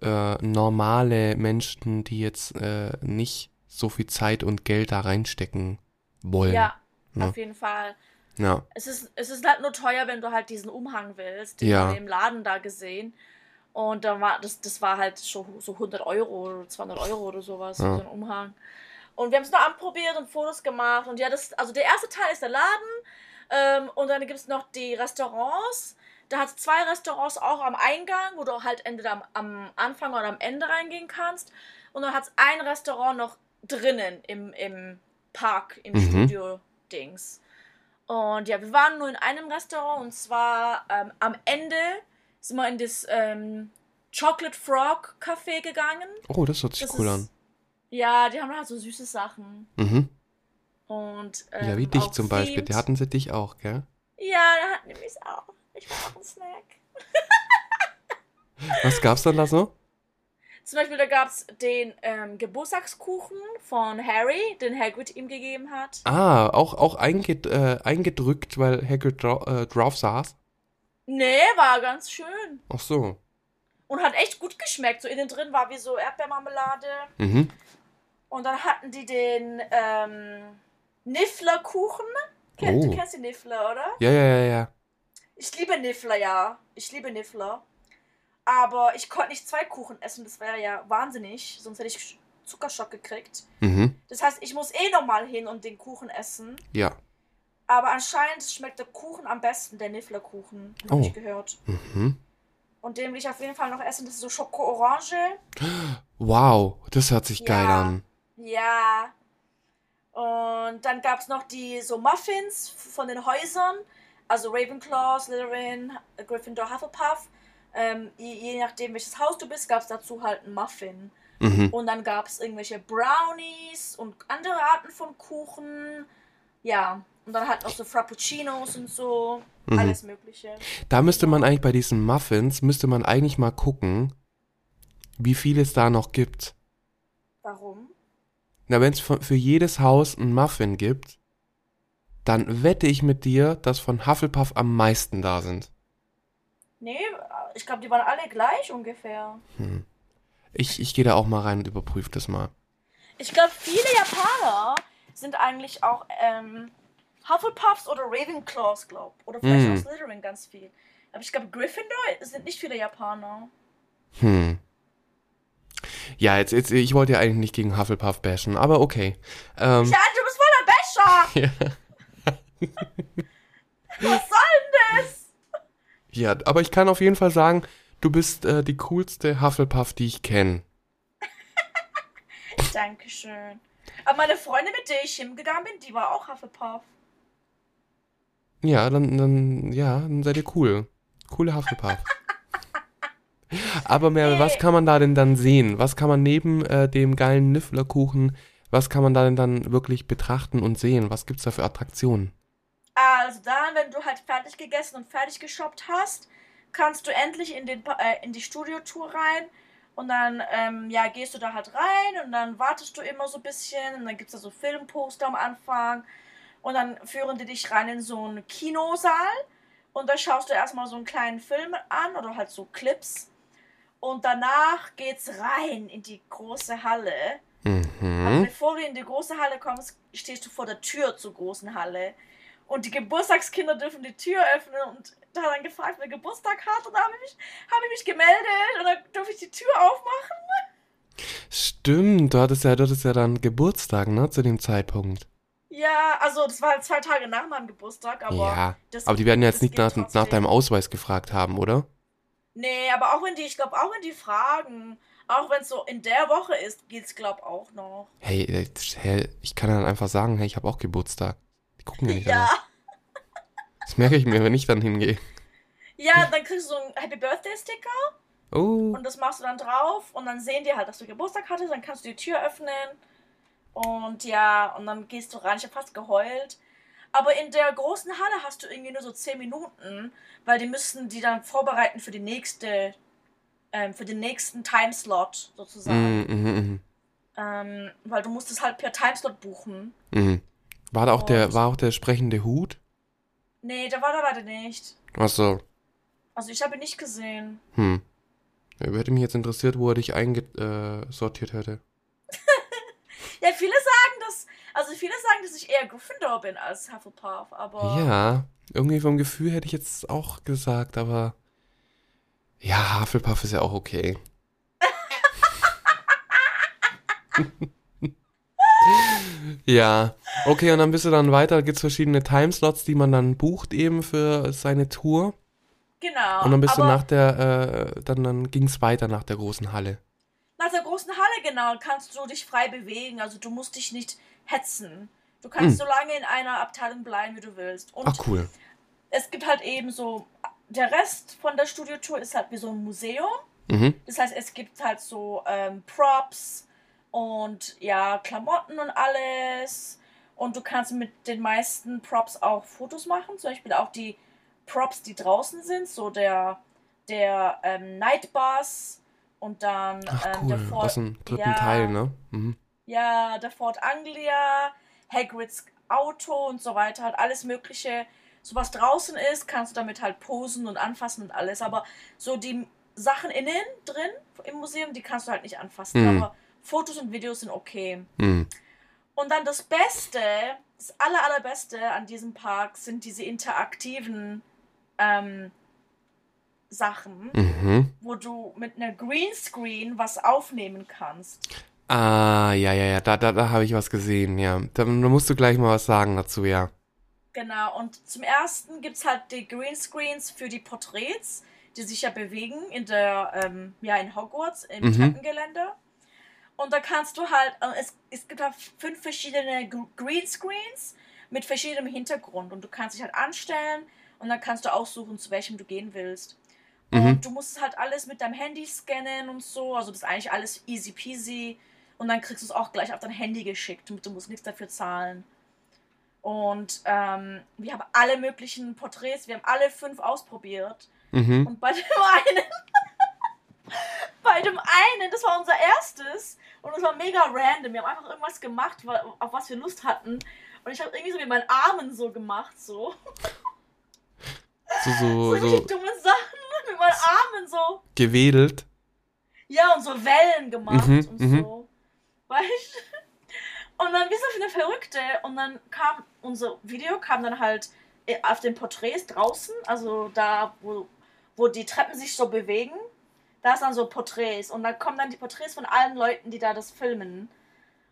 äh, normale Menschen, die jetzt äh, nicht so viel Zeit und Geld da reinstecken wollen. ja, Ja. auf jeden Fall. Ja. Es ist, es ist halt nur teuer, wenn du halt diesen Umhang willst. Den Ja. wir im Laden da gesehen. Und da war, das, das war halt schon so 100 Euro oder 200 Euro oder sowas, Ja. so ein Umhang. Und wir haben es nur anprobiert und Fotos gemacht. Und ja, das, also der erste Teil ist der Laden. Ähm, und dann gibt es noch die Restaurants. Da hat es zwei Restaurants auch am Eingang, wo du halt entweder am, am Anfang oder am Ende reingehen kannst. Und dann hat es ein Restaurant noch drinnen im, im Park, im Mhm. Studio-Dings. Und ja, wir waren nur in einem Restaurant und zwar ähm, am Ende sind wir in das ähm, Chocolate Frog Café gegangen. Oh, das hört sich Das cool ist- an. Ja, die haben halt so süße Sachen. Mhm. Und, Ja, ähm, wie dich auch zum Beispiel. Die hatten sie dich auch, gell? Ja, der hat nämlich auch. Ich auch einen Snack. Was gab's dann da so? Zum Beispiel, da gab es den ähm, Geburtstagskuchen von Harry, den Hagrid ihm gegeben hat. Ah, auch, auch einged äh, eingedrückt, weil Hagrid dra äh, drauf saß? Nee, war ganz schön. Ach so. Und hat echt gut geschmeckt. So innen drin war wie so Erdbeermarmelade. Mhm. Und dann hatten die den ähm, Nifflerkuchen. Ken- Oh. Du kennst den Niffler, oder? Ja, ja, ja, ja. Ich liebe Niffler, ja. Ich liebe Niffler. Aber ich konnte nicht zwei Kuchen essen. Das wäre ja wahnsinnig. Sonst hätte ich Zuckerschock gekriegt. Mhm. Das heißt, ich muss eh nochmal hin und den Kuchen essen. Ja. Aber anscheinend schmeckt der Kuchen am besten, der Nifflerkuchen. Habe Oh. ich gehört. Mhm. Und den will ich auf jeden Fall noch essen. Das ist so Schoko-Orange. Wow, das hört sich geil Ja. an. Ja. Und dann gab es noch die so Muffins von den Häusern. Also Ravenclaw, Slytherin, Gryffindor, Hufflepuff. Ähm, je, je nachdem, welches Haus du bist, gab es dazu halt einen Muffin. Mhm. Und dann gab es irgendwelche Brownies und andere Arten von Kuchen. Ja. Und dann halt noch so Frappuccinos und so. Mhm. Alles Mögliche. Da müsste man eigentlich bei diesen Muffins, müsste man eigentlich mal gucken, wie viel es da noch gibt. Warum? Na, wenn es für jedes Haus einen Muffin gibt, dann wette ich mit dir, dass von Hufflepuff am meisten da sind. Nee, ich glaube, die waren alle gleich ungefähr. Hm. Ich, ich gehe da auch mal rein und überprüfe das mal. Ich glaube, viele Japaner sind eigentlich auch ähm, Hufflepuffs oder Ravenclaws, glaub. Oder vielleicht Mm. auch Slytherin ganz viel. Aber ich glaube, Gryffindor sind nicht viele Japaner. Hm. Ja, jetzt, jetzt, ich wollte ja eigentlich nicht gegen Hufflepuff bashen, aber okay. Ähm, Ja, du bist voller Becher! ja. Was soll denn das? ja, aber ich kann auf jeden Fall sagen, du bist äh, die coolste Hufflepuff, die ich kenne. Dankeschön. Aber meine Freundin, mit der ich hingegangen bin, die war auch Hufflepuff. Ja, dann, dann, ja, dann seid ihr cool. Coole Hufflepuff. Aber Merve, was Ey. kann man da denn dann sehen? Was kann man neben äh, dem geilen Nifflerkuchen, was kann man da denn dann wirklich betrachten und sehen? Was gibt's da für Attraktionen? Also dann, wenn du halt fertig gegessen und fertig geshoppt hast, kannst du endlich in, den, äh, in die Studiotour rein. Und dann, ähm, ja, gehst du da halt rein und dann wartest du immer so ein bisschen. Und dann gibt es da so Filmposter am Anfang. Und dann führen die dich rein in so einen Kinosaal. Und da schaust du erstmal so einen kleinen Film an oder halt so Clips. Und danach geht's rein in die große Halle. Aber Mhm. bevor du in die große Halle kommst, stehst du vor der Tür zur großen Halle. Und die Geburtstagskinder dürfen die Tür öffnen und da hat dann gefragt, wer Geburtstag hat. Und da habe ich, mich- habe ich mich gemeldet und dann durfte ich die Tür aufmachen. Stimmt, du hattest ja, du hattest ja dann Geburtstag, ne, zu dem Zeitpunkt. Ja, also das war halt zwei Tage nach meinem Geburtstag, aber. ja, das, aber die werden jetzt das nicht nach, nach deinem Ausweis gefragt haben, oder? Nee, aber auch wenn die, ich glaube, auch wenn die fragen, auch wenn es so in der Woche ist, geht's, glaube auch noch. Hey, äh, hey, ich kann dann einfach sagen, hey, ich habe auch Geburtstag. Die gucken ja nicht Ja. Das merke ich mir, wenn ich dann hingehe. Ja, dann kriegst du so einen Happy Birthday Sticker. Oh, Und das machst du dann drauf und dann sehen die halt, dass du Geburtstag hattest, dann kannst du die Tür öffnen. Und ja, und dann gehst du rein. Ich habe fast geheult. Aber in der großen Halle hast du irgendwie nur so 10 Minuten, weil die müssen die dann vorbereiten für die nächste, ähm, für den nächsten Timeslot sozusagen. mm, mm, mm, Ähm, weil du musst es halt per Timeslot buchen. mm. War da auch der, war auch der sprechende Hut? Nee, da war er leider nicht. Achso, Also ich habe ihn nicht gesehen. hm. Hätte mich jetzt interessiert, wo er dich eingesortiert hätte. Ja, viele sagen, dass, also viele sagen, dass ich eher Gryffindor bin als Hufflepuff, aber. Ja, irgendwie vom Gefühl hätte ich jetzt auch gesagt, aber ja, Hufflepuff ist ja auch okay. ja, okay, und dann bist du dann weiter, gibt es verschiedene Timeslots, die man dann bucht eben für seine Tour. Genau. Und dann bist du nach der, äh, dann, dann ging es weiter nach der großen Halle. nach der großen Halle, genau, kannst du dich frei bewegen. Also du musst dich nicht hetzen. Du kannst Hm. so lange in einer Abteilung bleiben, wie du willst. Und Ach cool. es gibt halt eben so, der Rest von der Studiotour ist halt wie so ein Museum. Mhm. Das heißt, es gibt halt so ähm, Props und ja, Klamotten und alles. Und du kannst mit den meisten Props auch Fotos machen. Zum Beispiel auch die Props, die draußen sind, so der, der ähm, Nightbus und dann Ach ähm, cool, der Fort, aus dem dritten ja, Teil, ne? Mhm. ja, der Fort Anglia, Hagrids Auto und so weiter, halt alles mögliche. So was draußen ist, kannst du damit halt posen und anfassen und alles. Aber so die Sachen innen drin im Museum, die kannst du halt nicht anfassen. Mhm. Aber Fotos und Videos sind okay. Mhm. Und dann das Beste, das aller, allerbeste an diesem Park sind diese interaktiven ähm, Sachen, Mhm. wo du mit einer Greenscreen was aufnehmen kannst. Ah, ja, ja, ja, da, da, da habe ich was gesehen, ja. Da, da musst du gleich mal was sagen dazu, ja. Genau, und zum ersten gibt es halt die Greenscreens für die Porträts, die sich ja bewegen in der, ähm, ja, in Hogwarts, im Mhm. Treppengeländer. Und da kannst du halt, äh, es, es gibt halt fünf verschiedene Gr- Greenscreens mit verschiedenem Hintergrund und du kannst dich halt anstellen und dann kannst du aussuchen, zu welchem du gehen willst. Mhm. Und du musst halt alles mit deinem Handy scannen und so, also das ist eigentlich alles easy peasy und dann kriegst du es auch gleich auf dein Handy geschickt und du musst nichts dafür zahlen. Und ähm, wir haben alle möglichen Porträts, wir haben alle fünf ausprobiert. Mhm. Und bei dem einen, bei dem einen, das war unser erstes und das war mega random. Wir haben einfach irgendwas gemacht, auf was wir Lust hatten. Und ich habe irgendwie so mit meinen Armen so gemacht, so. So, So so, so dumme Sachen mit meinen Armen so. gewedelt. Ja, und so Wellen gemacht Mhm, und mhm. so. Weißt du? Und dann wie so eine Verrückte. Und dann kam unser Video, kam dann halt äh, auf den Porträts draußen, also da, wo, wo die Treppen sich so bewegen. Da ist dann so Porträts. Und dann kommen dann die Porträts von allen Leuten, die da das filmen.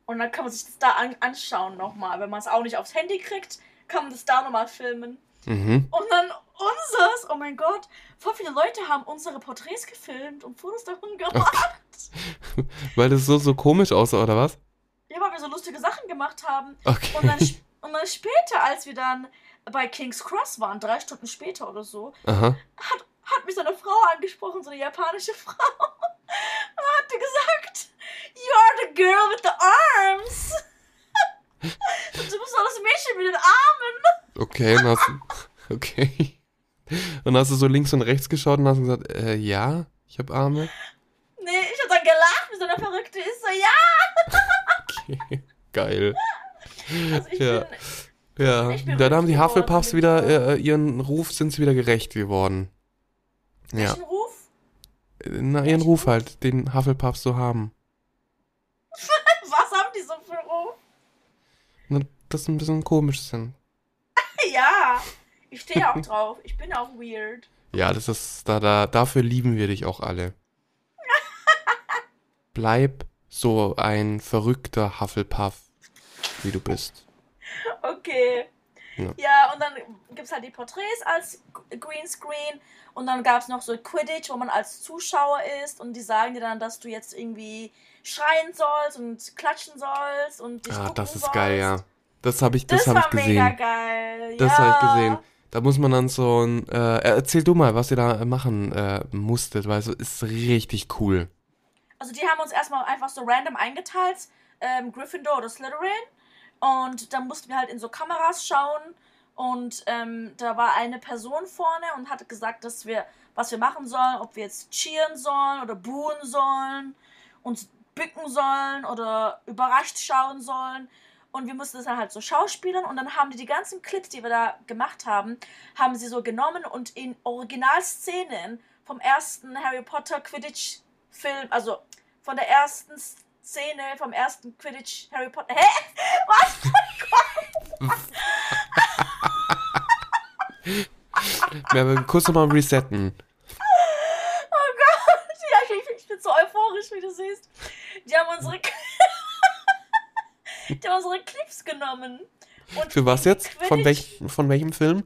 Und dann kann man sich das da an, anschauen nochmal. Wenn man es auch nicht aufs Handy kriegt, kann man das da nochmal filmen. Mhm. Und dann unseres, oh mein Gott, voll viele Leute haben unsere Porträts gefilmt und Fotos davon gemacht. Weil das so, so komisch aussah, oder was? Ja, weil wir so lustige Sachen gemacht haben. Okay. Und dann, und dann später, als wir dann bei King's Cross waren, drei Stunden später oder so, Aha. hat, hat mich so eine Frau angesprochen, so eine japanische Frau. Und hat gesagt, You are the girl with the arms. du bist doch das Mädchen mit den Armen. Okay, und hast, okay. Und hast du so links und rechts geschaut und hast gesagt, äh, ja, ich habe Arme. Nee, ich hab dann gelacht, wie so eine Verrückte ist. So, ja. Okay, geil. Also ich Ja. bin, Ja, dann haben die Hufflepuffs wieder, ich äh, ihren Ruf sind sie wieder gerecht geworden. Ja, welchen Ruf? na, ihren Ruf halt, den Hufflepuffs so haben. Was haben die so für Ruf? Na, dass sie ein bisschen komisch sind. Ja, ich stehe auch drauf. Ich bin auch weird. Ja, das ist, da, da, dafür lieben wir dich auch alle. Bleib so ein verrückter Hufflepuff, wie du bist. Okay. Ja. Ja, und dann gibt es halt die Porträts als Greenscreen und dann gab es noch so Quidditch, wo man als Zuschauer ist und die sagen dir dann, dass du jetzt irgendwie schreien sollst und klatschen sollst und dich Ah, das ist sollst. geil, ja. Das habe ich, das Das, habe ich war mega gesehen. geil. Das ja. habe ich gesehen. Da muss man dann so ein, äh, erzähl du mal, was ihr da machen äh, musstet, weil so ist richtig cool. Also die haben uns erstmal einfach so random eingeteilt, ähm, Gryffindor oder Slytherin. Und dann mussten wir halt in so Kameras schauen. Und ähm, da war eine Person vorne und hat gesagt, dass wir, was wir machen sollen, ob wir jetzt cheeren sollen oder buhen sollen, uns bücken sollen oder überrascht schauen sollen. Und wir mussten das dann halt so schauspielern und dann haben die die ganzen Clips, die wir da gemacht haben, haben sie so genommen und in Originalszenen vom ersten Harry Potter Quidditch Film, also von der ersten Szene vom ersten Quidditch Harry Potter. Hä? Was? Wir werden kurz nochmal resetten. Oh Gott. Ja, ich, ich bin so euphorisch, wie du siehst. Die haben unsere Die haben unsere Clips genommen. Und Für was jetzt? Von, welch, von welchem Film?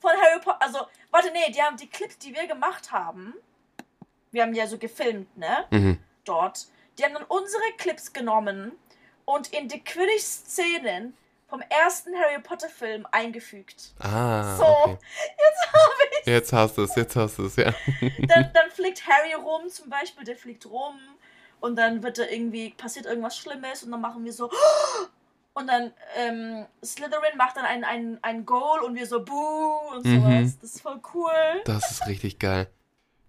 Von Harry Potter. Also, warte, nee, die haben die Clips, die wir gemacht haben. Wir haben die ja so gefilmt, ne? Mhm. Dort. Die haben dann unsere Clips genommen und in die Quidditch-Szenen vom ersten Harry Potter-Film eingefügt. Ah, So, okay. jetzt habe ich. Jetzt hast du es, jetzt hast du es, ja. Dann, dann fliegt Harry rum, zum Beispiel, der fliegt rum. Und dann wird da irgendwie, passiert irgendwas Schlimmes und dann machen wir so. Und dann ähm, Slytherin macht dann ein, ein, ein Goal und wir so Buh und Mhm. sowas. Das ist voll cool. Das ist richtig geil.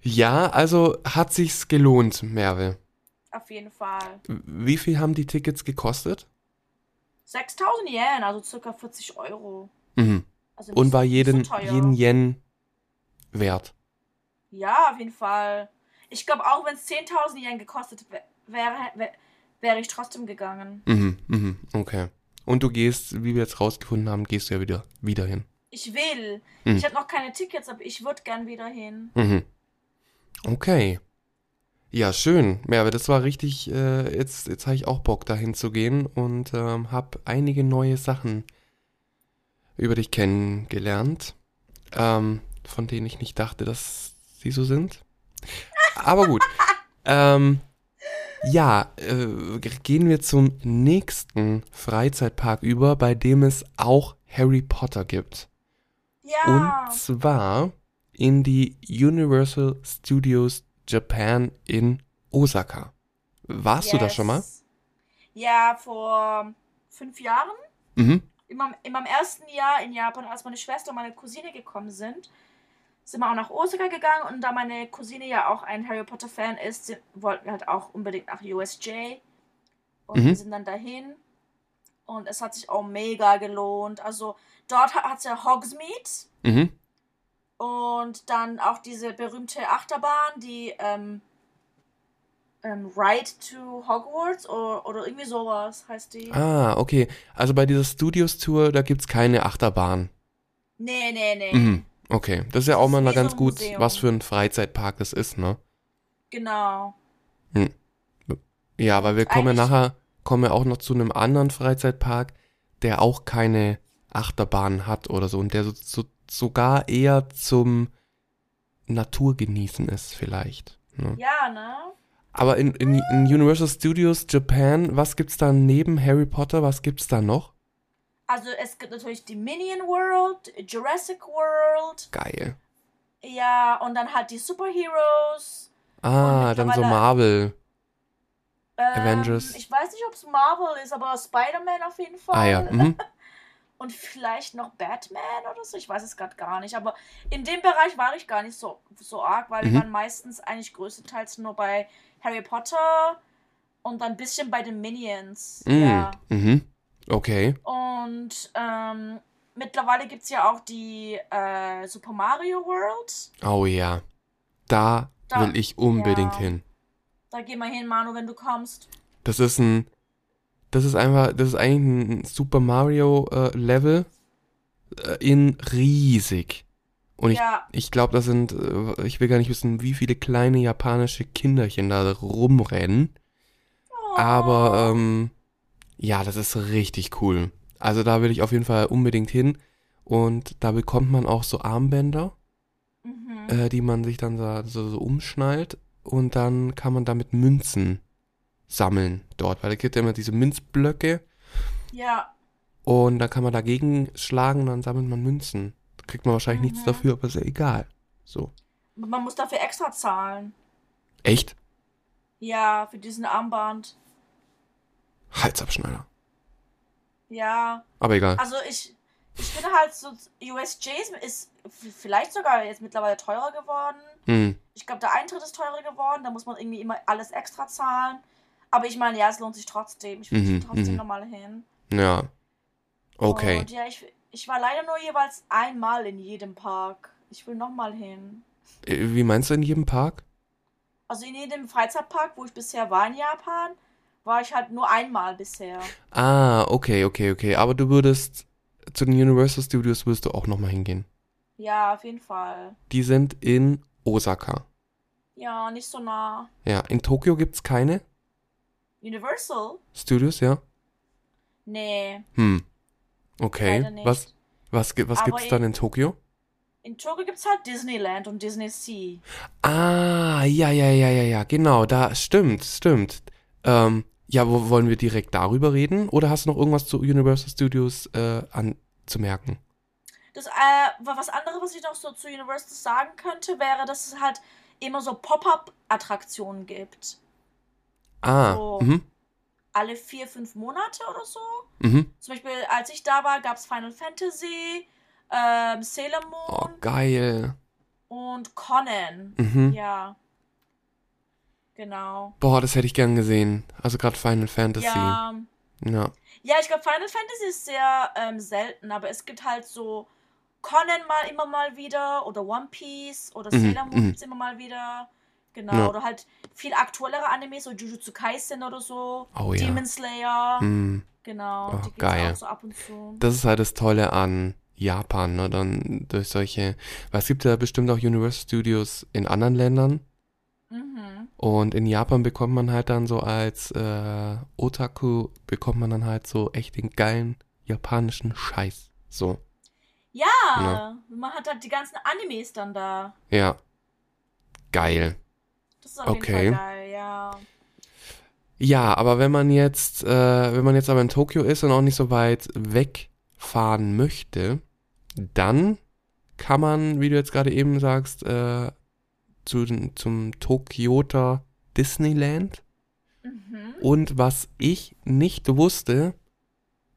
Ja, also hat sich's gelohnt, Merve. Auf jeden Fall. Wie viel haben die Tickets gekostet? 6000 Yen, also circa 40 Euro. Mhm. Also Und war jeden, so jeden Yen wert. Ja, auf jeden Fall. Ich glaube, auch wenn es 10.000 Yen gekostet wä- wäre, wä- wäre ich trotzdem gegangen. Mhm, mhm, okay. Und du gehst, wie wir jetzt rausgefunden haben, gehst du ja wieder, wieder hin. Ich will. Mhm. Ich habe noch keine Tickets, aber ich würde gern wieder hin. Mhm. Okay. Ja, schön. Merve, das war richtig, äh, jetzt, jetzt habe ich auch Bock dahin zu gehen und ähm, habe einige neue Sachen über dich kennengelernt, ähm, von denen ich nicht dachte, dass sie so sind. Aber gut. ähm, ja, äh, gehen wir zum nächsten Freizeitpark über, bei dem es auch Harry Potter gibt. Ja. Und zwar in die Universal Studios Japan in Osaka. Warst du da Yes. schon mal? Ja, vor fünf Jahren. Mhm. In meinem, in meinem ersten Jahr in Japan, als meine Schwester und meine Cousine gekommen sind, sind wir auch nach Osaka gegangen und da meine Cousine ja auch ein Harry Potter Fan ist, wollten wir halt auch unbedingt nach USJ. Und Mhm. wir sind dann dahin. Und es hat sich auch mega gelohnt. Also dort hat es ja Hogsmeade Mhm. Und dann auch diese berühmte Achterbahn, die ähm, ähm, Ride to Hogwarts oder, oder irgendwie sowas heißt die. Ah, okay. Also bei dieser Studios Tour, da gibt's keine Achterbahn. Nee, nee, nee. Mhm. Okay. Das ist ja auch mal so ganz gut, Museum. was für ein Freizeitpark das ist, ne? Genau. Ja, weil wir kommen Eigentlich- nachher, kommen wir auch noch zu einem anderen Freizeitpark, der auch keine Achterbahn hat oder so und der so, so, sogar eher zum Naturgenießen ist vielleicht. Ne? Ja, ne? Aber in, in, in Universal Studios Japan, was gibt's da neben Harry Potter, was gibt's da noch? Also es gibt natürlich die Minion World, Jurassic World, Geil. ja, und dann halt die Superheroes. Ah, dann so Marvel. Ähm, Avengers. Ich weiß nicht, ob es Marvel ist, aber Spider-Man auf jeden Fall. Ah ja, mhm. Und vielleicht noch Batman oder so. Ich weiß es gerade gar nicht. Aber in dem Bereich war ich gar nicht so, so arg, weil Mhm. wir waren meistens eigentlich größtenteils nur bei Harry Potter und dann ein bisschen bei den Minions. Mhm. Ja. Mhm. Okay. Und ähm, mittlerweile gibt es ja auch die äh, Super Mario World. Oh ja. Da, Da- will ich unbedingt ja. hin. Da geh mal hin, Manu, wenn du kommst. Das ist ein, das ist einfach, das ist eigentlich ein Super Mario äh, Level äh, in riesig. Und ich, ja, ich glaube, das sind, äh, ich will gar nicht wissen, wie viele kleine japanische Kinderchen da rumrennen. Oh. Aber ähm, ja, das ist richtig cool. Also da will ich auf jeden Fall unbedingt hin. Und da bekommt man auch so Armbänder, Mhm. äh, die man sich dann so, so, so umschnallt. Und dann kann man damit Münzen sammeln dort. Weil es gibt ja immer diese Münzblöcke. ja, Und da kann man dagegen schlagen und dann sammelt man Münzen. Da kriegt man wahrscheinlich nichts Mhm. dafür, aber ist ja egal. So. man muss dafür extra zahlen. Echt? Ja, für diesen Armband. Halsabschneider. Ja, Aber egal. also ich, ich finde halt so, USJs ist vielleicht sogar jetzt mittlerweile teurer geworden. Hm. Ich glaube, der Eintritt ist teurer geworden, da muss man irgendwie immer alles extra zahlen. Aber ich meine, ja, es lohnt sich trotzdem. Ich will Mhm, trotzdem mhm. nochmal hin. Ja. Okay. Und ja, ich, ich war leider nur jeweils einmal in jedem Park. Ich will nochmal hin. Äh, Wie meinst du in jedem Park? Also in jedem Freizeitpark, wo ich bisher war in Japan, war ich halt nur einmal bisher. Ah, okay, okay, okay. Aber du würdest zu den Universal Studios würdest du auch nochmal hingehen. Ja, auf jeden Fall. Die sind in Osaka. Ja, nicht so nah. Ja, in Tokio gibt's keine Universal? Studios, ja? Nee, Hm. Okay. Was, was, was Aber gibt's dann in Tokio? In Tokio gibt's halt Disneyland und Disney Sea. Ah, ja, ja, ja, ja, ja, genau, da stimmt, stimmt. Ähm, ja, wo, wollen wir direkt darüber reden? Oder hast du noch irgendwas zu Universal Studios äh, anzumerken? Das, äh, wa- was anderes, was ich noch so zu Universal sagen könnte, wäre, dass es halt immer so Pop-Up-Attraktionen gibt. Ah, So. mhm. alle vier, fünf Monate oder so. Mhm. Zum Beispiel, als ich da war, gab es Final Fantasy, ähm, Sailor Oh, Moon geil. und Conan. Mhm. Ja. Genau. Boah, das hätte ich gern gesehen. Also gerade Final Fantasy. Ja. Ja. Ja, ich glaube, Final Fantasy ist sehr ähm, selten, aber es gibt halt so Conan mal immer mal wieder oder One Piece oder Mhm, Sailor Moon mhm. gibt's immer mal wieder. Genau. Ja. Oder halt viel aktuellere Anime, so Jujutsu Kaisen oder so. Oh ja. Demon Slayer. Mhm. Genau. Oh, geil. auch so ab und zu. Das ist halt das Tolle an Japan, ne? Dann durch solche, weil es gibt ja bestimmt auch Universal Studios in anderen Ländern. Mhm. Und in Japan bekommt man halt dann so als äh, Otaku, bekommt man dann halt so echt den geilen japanischen Scheiß. So, Ja, Ja. man hat halt die ganzen Animes dann da. ja. Geil. Das ist auf Okay. jeden Fall geil, ja. Ja, aber wenn man jetzt, äh, wenn man jetzt aber in Tokio ist und auch nicht so weit wegfahren möchte, dann kann man, wie du jetzt gerade eben sagst, äh, zu, zum Tokioter Disneyland. Mhm. Und was ich nicht wusste,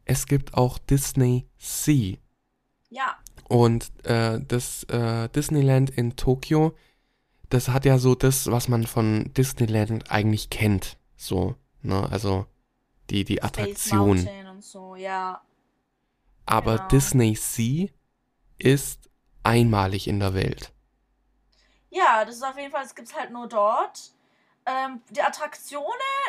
es gibt auch Disney Sea. Ja, Und äh, das äh, Disneyland in Tokio, das hat ja so das, was man von Disneyland eigentlich kennt. So, ne? Also die, die Attraktion. So, ja. Aber genau. Disney Sea ist einmalig in der Welt. Ja, das ist auf jeden Fall, es gibt halt nur dort. Ähm, die Attraktionen,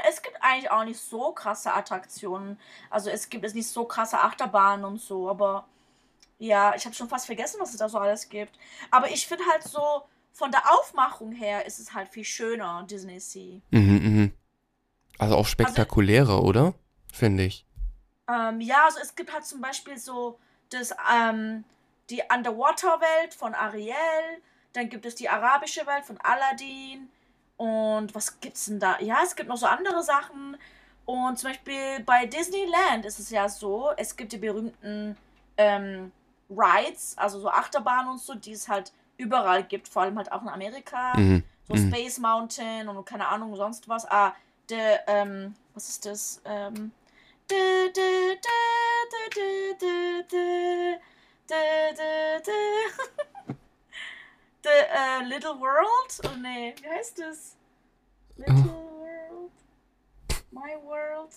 es gibt eigentlich auch nicht so krasse Attraktionen. Also es gibt es nicht so krasse Achterbahnen und so, aber ja, ich habe schon fast vergessen, was es da so alles gibt. Aber ich finde halt so, von der Aufmachung her ist es halt viel schöner, Disney Sea. Mhm, mhm. Also auch spektakulärer, oder? Finde ich. Ähm, ja, also es gibt halt zum Beispiel so das, ähm, die Underwater-Welt von Ariel, dann gibt es die arabische Welt von Aladdin und was gibt's denn da? Ja, es gibt noch so andere Sachen und zum Beispiel bei Disneyland ist es ja so, es gibt die berühmten ähm, Rides, also so Achterbahnen und so, die es halt überall gibt, vor allem halt auch in Amerika. Mhm. So mhm. Space Mountain und keine Ahnung, sonst was. Ah, der, ähm, was ist das? Ähm, The uh, Little World? Oh nee, wie heißt das? Little oh. World? My World?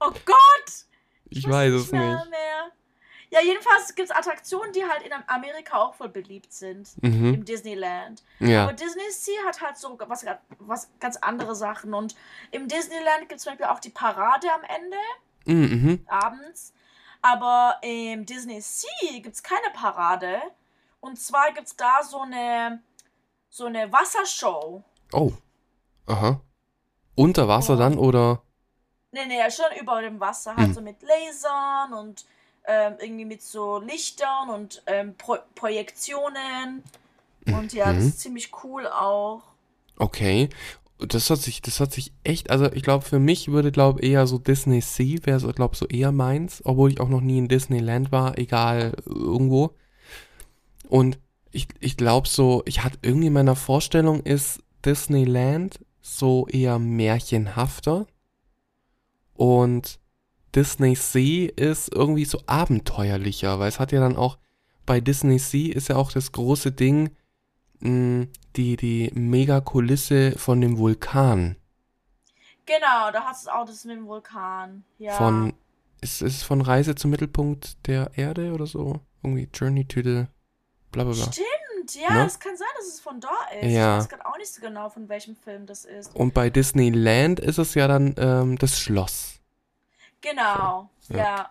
Oh Gott! Ich, ich weiß es nicht. Mehr. Ja, jedenfalls gibt es Attraktionen, die halt in Amerika auch voll beliebt sind. Mhm. Im Disneyland. Ja. Aber Disney Sea hat halt so was, was ganz andere Sachen. Und im Disneyland gibt es zum Beispiel auch die Parade am Ende, Mhm, mhm. abends. Aber im Disney Sea gibt es keine Parade. Und zwar gibt es da so eine, so eine Wassershow. Oh. Aha. Unter Wasser Oh. dann oder? Nee, nee, schon über dem Wasser. Halt Hm. so mit Lasern und ähm, irgendwie mit so Lichtern und ähm, Pro Projektionen. Und ja, das Mhm. ist ziemlich cool auch. Okay. Das hat sich, das hat sich echt, also ich glaube, für mich würde, glaube eher so Disney Sea wäre so, glaube so eher meins, obwohl ich auch noch nie in Disneyland war, egal irgendwo. Und ich, ich glaube so, ich hatte irgendwie in meiner Vorstellung ist Disneyland so eher märchenhafter und Disney Sea ist irgendwie so abenteuerlicher, weil es hat ja dann auch, bei Disney Sea ist ja auch das große Ding, mh, die, die Megakulisse von dem Vulkan. Genau, da hast du auch das mit dem Vulkan. Ja. Von, ist es von Reise zum Mittelpunkt der Erde oder so? Irgendwie Journey to the bla bla bla. Stimmt, ja, Ne? das kann sein, dass es von da ist. Ja. Ich weiß gerade auch nicht so genau, von welchem Film das ist. Und bei Disneyland ist es ja dann ähm, das Schloss. Genau, Ja. ja.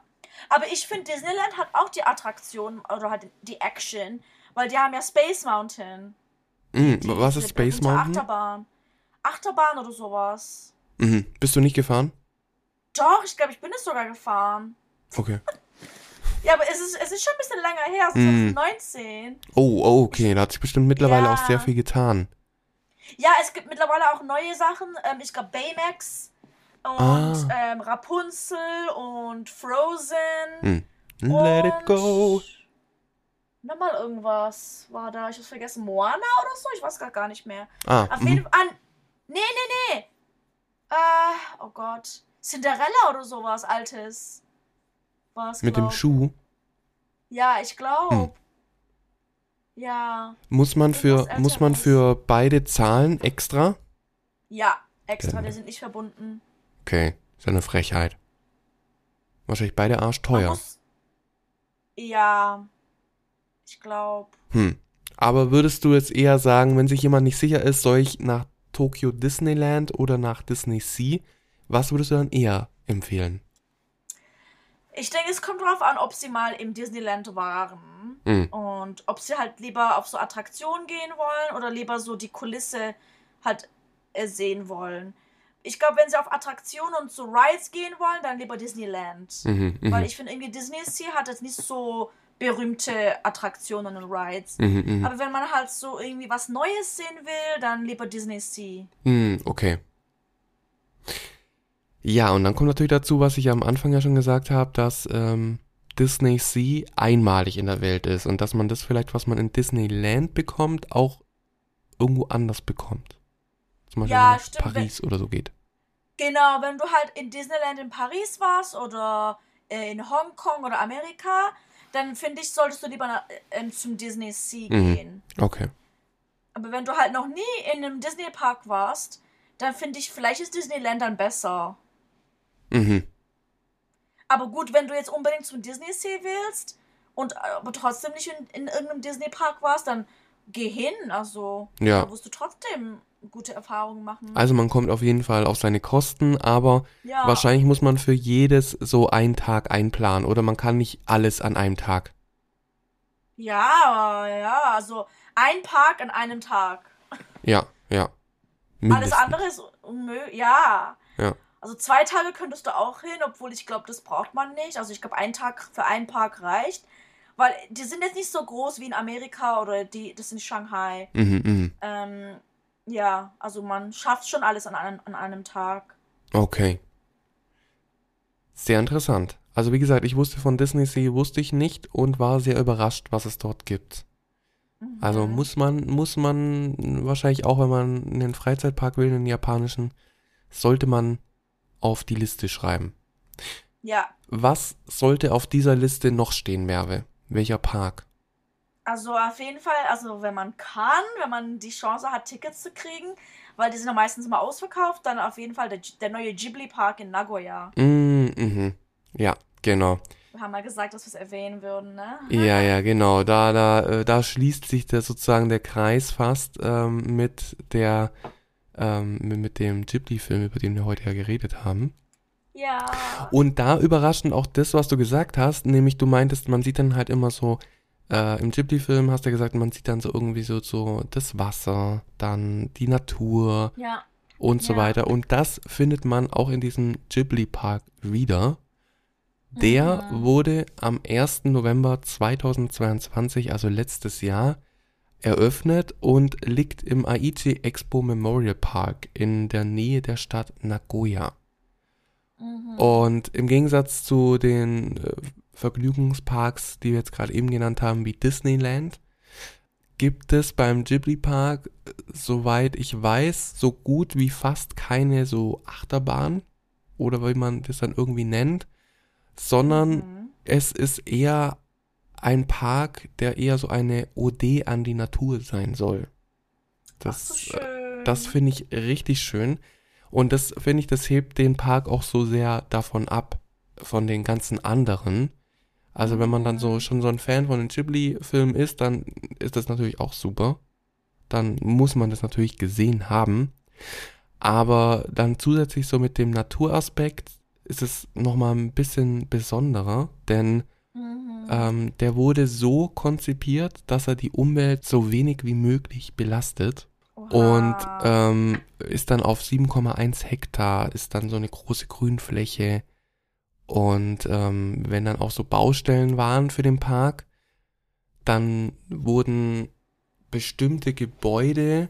Aber ich finde, Disneyland hat auch die Attraktion oder halt die Action, weil die haben ja Space Mountain. Mhm, was ist Space Mountain? Achterbahn. Achterbahn oder sowas. Mhm. Bist du nicht gefahren? Doch, ich glaube, ich bin es sogar gefahren. Okay. Ja, aber es ist, es ist schon ein bisschen länger her, es ist Mm. 2019. Oh, oh, okay. Da hat sich bestimmt mittlerweile Ja. auch sehr viel getan. Ja, es gibt mittlerweile auch neue Sachen. Ähm, ich glaube Baymax und Ah. ähm, Rapunzel und Frozen. Hm. Let it und go. Nochmal irgendwas war da. Ich hab's vergessen. Moana oder so? Ich weiß grad gar nicht mehr. Ah, Auf mhm. jeden Fall. Nee, nee, nee. Äh, oh Gott. Cinderella oder sowas Altes. Was, Mit dem. Schuh Ja, ich glaube. Hm. Ja. muss man für muss man für beide zahlen extra? Ja, extra, Genau. die sind nicht verbunden. Okay, ist ja eine Frechheit. Wahrscheinlich beide Man arschteuer. Ja. Ich glaube. Hm. Aber würdest du jetzt eher sagen, wenn sich jemand nicht sicher ist, soll ich nach Tokyo Disneyland oder nach Disney Sea? Was würdest du dann eher empfehlen? Ich denke, es kommt darauf an, ob sie mal im Disneyland waren. Hm. Und ob sie halt lieber auf so Attraktionen gehen wollen oder lieber so die Kulisse halt äh, sehen wollen. Ich glaube, wenn sie auf Attraktionen und so Rides gehen wollen, dann lieber Disneyland. Mhm, mhm, Weil ich finde, irgendwie Disney Sea hat jetzt nicht so berühmte Attraktionen und Rides. mhm, mhm. Aber wenn man halt so irgendwie was Neues sehen will, dann lieber Disney Sea. Hm, okay. Ja, und dann kommt natürlich dazu, was ich am Anfang ja schon gesagt habe, dass ähm, Disney Sea einmalig in der Welt ist und dass man das vielleicht, was man in Disneyland bekommt, auch irgendwo anders bekommt. Zum Beispiel Ja, wenn nach stimmt, wenn- Paris oder so geht. Genau, wenn du halt in Disneyland in Paris warst oder äh, in Hongkong oder Amerika, dann finde ich, solltest du lieber nach, äh, zum Disney Sea Mhm. gehen. Okay. Aber wenn du halt noch nie in einem Disney Park warst, dann finde ich, vielleicht ist Disneyland dann besser. Mhm. Aber gut, wenn du jetzt unbedingt zum Disney Sea willst und äh, aber trotzdem nicht in, in irgendeinem Disney Park warst, dann geh hin. Also, Ja. da wirst du trotzdem gute Erfahrungen machen. Also man kommt auf jeden Fall auf seine Kosten, aber ja. wahrscheinlich muss man für jedes so einen Tag einplanen oder man kann nicht alles an einem Tag. Ja, ja, also ein Park an einem Tag. Ja, ja. Alles Mindestens. andere ist unmöglich. Ja. Ja. Also zwei Tage könntest du auch hin, obwohl ich glaube, das braucht man nicht. Also ich glaube, ein Tag für einen Park reicht. Weil die sind jetzt nicht so groß wie in Amerika oder die, das in Shanghai. Mhm, mhm. Ähm, ja, also man schafft schon alles an einem, an einem Tag. Okay. Sehr interessant. Also wie gesagt, ich wusste von Disney Sea, wusste ich nicht und war sehr überrascht, was es dort gibt. Also Mhm. muss man, muss man wahrscheinlich auch, wenn man einen Freizeitpark will, einen japanischen, sollte man auf die Liste schreiben. Ja, Was sollte auf dieser Liste noch stehen, Merve? Welcher Park? also auf jeden Fall, also wenn man kann, wenn man die Chance hat, Tickets zu kriegen, weil die sind ja meistens immer ausverkauft, dann auf jeden Fall der, der neue Ghibli Park in Nagoya. Mm, mhm. Ja, genau. Wir haben mal gesagt, dass wir es erwähnen würden, ne? Ja, ja, genau. Da, da, äh, da schließt sich der sozusagen der Kreis fast ähm, mit der, ähm, mit, mit dem Ghibli-Film, über den wir heute ja geredet haben. Ja. Und da überraschend auch das, was du gesagt hast, nämlich du meintest, man sieht dann halt immer so, äh, im Ghibli-Film hast du gesagt, man sieht dann so irgendwie so, so das Wasser, dann die Natur Ja. und so Ja. weiter. Und das findet man auch in diesem Ghibli-Park wieder. Der Mhm. wurde am 1. November 2022, also letztes Jahr, eröffnet und liegt im Aichi Expo Memorial Park in der Nähe der Stadt Nagoya. Mhm. Und im Gegensatz zu den äh, Vergnügungsparks, die wir jetzt gerade eben genannt haben, wie Disneyland, gibt es beim Ghibli Park, äh, soweit ich weiß, so gut wie fast keine so Achterbahn oder wie man das dann irgendwie nennt, sondern Mhm. es ist eher ein Park, der eher so eine Ode an die Natur sein soll. Ach, so Das, äh, das finde ich richtig schön. Und das finde ich, das hebt den Park auch so sehr davon ab, von den ganzen anderen. Also wenn man dann so schon so ein Fan von den Ghibli-Filmen ist, dann ist das natürlich auch super. Dann muss man das natürlich gesehen haben. Aber dann zusätzlich so mit dem Naturaspekt ist es nochmal ein bisschen besonderer, denn Mhm. ähm, der wurde so konzipiert, dass er die Umwelt so wenig wie möglich belastet und Oha. ähm, ist dann auf 7,1 Hektar, ist dann so eine große Grünfläche. Und ähm, wenn dann auch so Baustellen waren für den Park, dann wurden bestimmte Gebäude,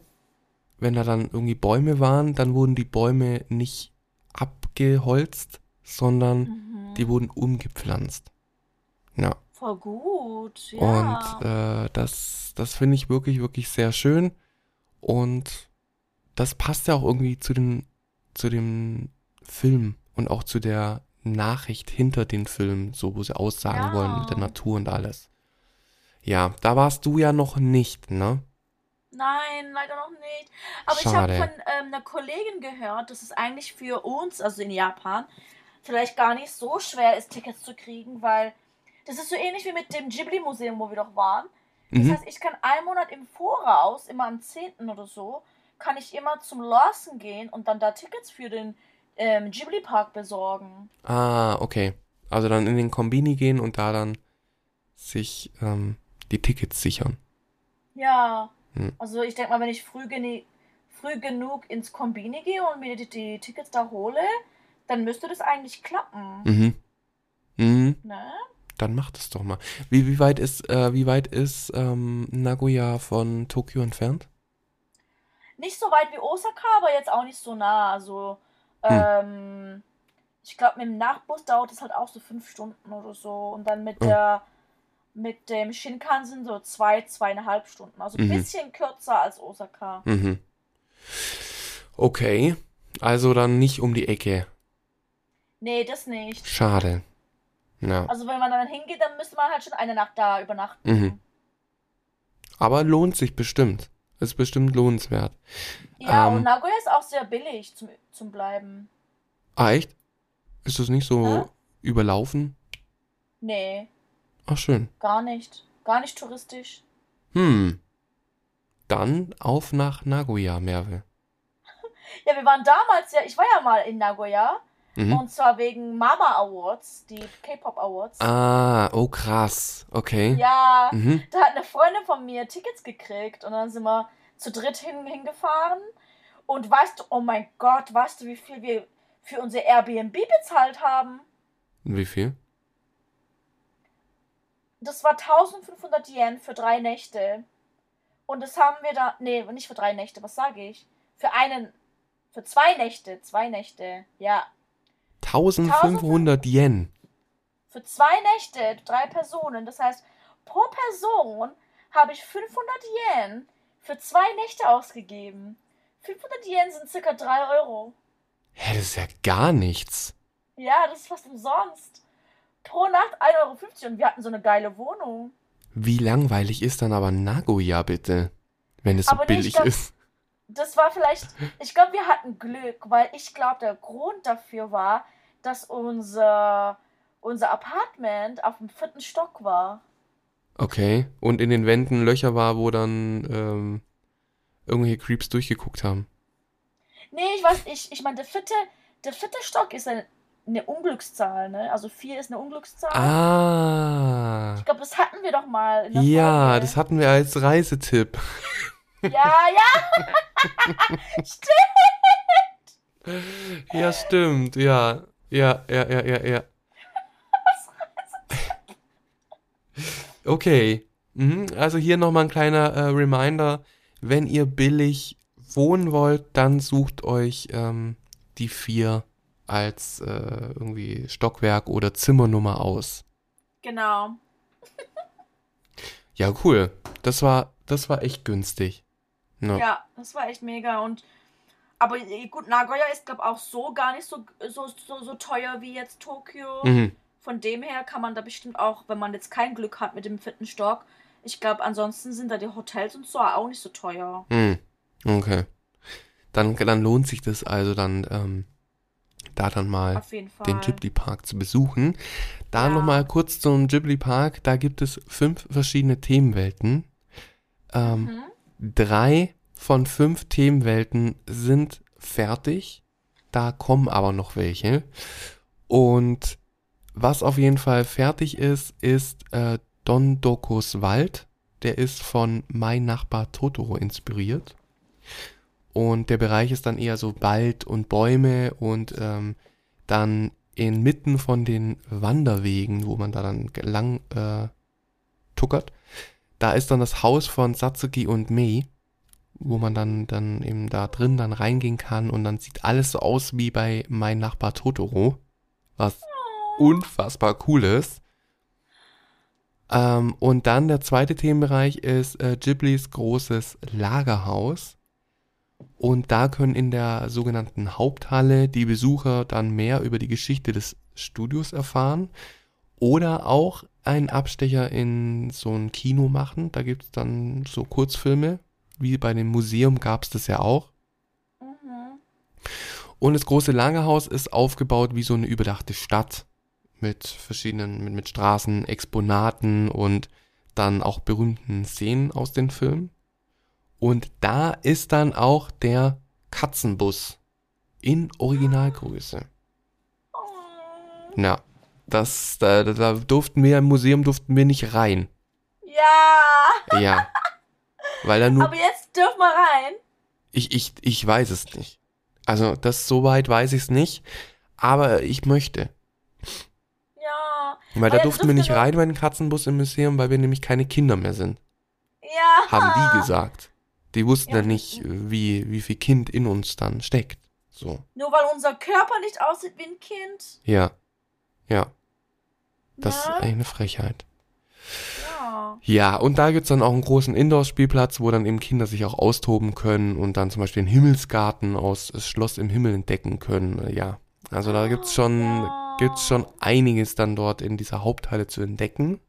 wenn da dann irgendwie Bäume waren, dann wurden die Bäume nicht abgeholzt, sondern Mhm. die wurden umgepflanzt. Ja. Voll gut. Ja. Und äh, das, das finde ich wirklich, wirklich sehr schön. Und das passt ja auch irgendwie zu, den, zu dem Film und auch zu der Nachricht hinter den Film, so wo sie aussagen Ja. wollen mit der Natur und alles. Ja, da warst du ja noch nicht, ne? Nein, leider noch nicht. Aber Schade. ich habe von ähm, einer Kollegin gehört, dass es eigentlich für uns, also in Japan, vielleicht gar nicht so schwer ist, Tickets zu kriegen, weil das ist so ähnlich wie mit dem Ghibli-Museum, wo wir doch waren. Das Mhm. heißt, ich kann einen Monat im Voraus, immer am 10. oder so, kann ich immer zum Lawson gehen und dann da Tickets für den ähm, Ghibli-Park besorgen. Ah, okay. Also dann in den Kombini gehen und da dann sich ähm, die Tickets sichern. Ja. Hm. Also ich denke mal, wenn ich früh, gene früh genug ins Kombini gehe und mir die, die Tickets da hole, dann müsste das eigentlich klappen. Mhm. Mhm. Ne? Dann mach das doch mal. Wie, wie weit ist, äh, wie weit ist ähm, Nagoya von Tokio entfernt? Nicht so weit wie Osaka, aber jetzt auch nicht so nah. Also, Hm. ähm, ich glaube, mit dem Nachtbus dauert es halt auch so fünf Stunden oder so. Und dann mit Oh. der mit dem Shinkansen so zwei, zweieinhalb Stunden. Also ein Mhm. bisschen kürzer als Osaka. Mhm. Okay. Also dann nicht um die Ecke. Nee, das nicht. Schade. Ja. Also wenn man dann hingeht, dann müsste man halt schon eine Nacht da übernachten. Mhm. Aber lohnt sich bestimmt. Ist bestimmt lohnenswert. Ja, Ähm. und Nagoya ist auch sehr billig zum, zum Bleiben. Ah, echt? Ist das nicht so Hä? überlaufen? Nee, Ach, schön. gar nicht. Gar nicht touristisch. Hm. Dann auf nach Nagoya, Merve. Ja, wir waren damals ja, ich war ja mal in Nagoya. Mhm. Und zwar wegen Mama Awards, die K-Pop Awards. Ah, oh krass. Okay. Ja, Mhm. da hat eine Freundin von mir Tickets gekriegt und dann sind wir zu dritt hin, hingefahren. Und weißt du, oh mein Gott, weißt du, wie viel wir für unser Airbnb bezahlt haben? Wie viel? Das war 1500 Yen für drei Nächte. Und das haben wir da, nee, nicht für drei Nächte, was sage ich? Für einen, für zwei Nächte, zwei Nächte, ja. 1500 Yen. Für zwei Nächte, drei Personen. Das heißt, pro Person habe ich 500 Yen für zwei Nächte ausgegeben. 500 Yen sind circa 3 Euro. Hä, das ist ja gar nichts. Ja, das ist fast umsonst. Pro Nacht 1,50 Euro und wir hatten so eine geile Wohnung. Wie langweilig ist dann aber Nagoya bitte? Wenn es so Aber billig glaub- ist. Das war vielleicht, ich glaube, wir hatten Glück, weil ich glaube, der Grund dafür war, dass unser, unser Apartment auf dem vierten Stock war. Okay. Und in den Wänden Löcher war, wo dann ähm, irgendwelche Creeps durchgeguckt haben. Nee, ich weiß, ich, ich meine, der vierte, der vierte Stock ist eine, eine Unglückszahl, ne? Also vier ist eine Unglückszahl. Ah. Ich glaube, das hatten wir doch mal Ja, Folge. das hatten wir als Reisetipp. Ja, ja. Stimmt. Ja, stimmt. Ja. Ja, ja, ja, ja, ja. Okay. Mhm. Also hier nochmal ein kleiner äh, Reminder. Wenn ihr billig wohnen wollt, dann sucht euch ähm, die vier als äh, irgendwie Stockwerk oder Zimmernummer aus. Genau. Ja, cool. Das war, das war echt günstig. Ja. Ja, das war echt mega. Und aber eh, gut, Nagoya ist, glaube auch so gar nicht so, so, so, so teuer wie jetzt Tokio. Mhm. Von dem her kann man da bestimmt auch, wenn man jetzt kein Glück hat mit dem vierten Stock, ich glaube, ansonsten sind da die Hotels und so auch nicht so teuer. Hm, okay. Dann, dann lohnt sich das also dann, ähm, da dann mal den Ghibli Park zu besuchen. Da Ja. nochmal kurz zum Ghibli Park. Da gibt es fünf verschiedene Themenwelten. Ähm, Mhm. Drei von fünf Themenwelten sind fertig. Da kommen aber noch welche. Und was auf jeden Fall fertig ist, ist äh, Don Dokos Wald. Der ist von Mein Nachbar Totoro inspiriert. Und der Bereich ist dann eher so Wald und Bäume und ähm, dann inmitten von den Wanderwegen, wo man da dann lang äh, tuckert, da ist dann das Haus von Satsuki und Mei, wo man dann, dann eben da drin dann reingehen kann und dann sieht alles so aus wie bei Mein Nachbar Totoro, was unfassbar cool ist. Ähm, und dann der zweite Themenbereich ist äh, Ghiblis großes Lagerhaus. Und da können in der sogenannten Haupthalle die Besucher dann mehr über die Geschichte des Studios erfahren oder auch einen Abstecher in so ein Kino machen. Da gibt es dann so Kurzfilme, wie bei dem Museum gab es das ja auch. Mhm. Und das große Lagerhaus ist aufgebaut wie so eine überdachte Stadt mit verschiedenen, mit, mit Straßen, Exponaten und dann auch berühmten Szenen aus den Filmen. Und da ist dann auch der Katzenbus in Originalgröße. Oh. Das, da, da- durften wir im Museum durften wir nicht rein. Ja, Ja. Weil da nur, aber jetzt dürfen wir rein. ich, ich, ich weiß es nicht. Also, das soweit weiß ich es nicht. Aber ich möchte. Ja, Weil da durften wir nicht rein bei den Katzenbus im Museum, weil wir nämlich keine Kinder mehr sind. ja. Haben die gesagt. Die wussten ja, Ja. nicht, wie, wie viel Kind in uns dann steckt. So. Nur weil unser Körper nicht aussieht wie ein Kind. Ja. Ja. Das ist ja. eigentlich eine Frechheit. ja. Ja, und da gibt's dann auch einen großen Indoor-Spielplatz, wo dann eben Kinder sich auch austoben können und dann zum Beispiel den Himmelsgarten aus das Schloss im Himmel entdecken können. Ja. Also da gibt's schon, Ja. gibt's schon einiges dann dort in dieser Haupthalle zu entdecken.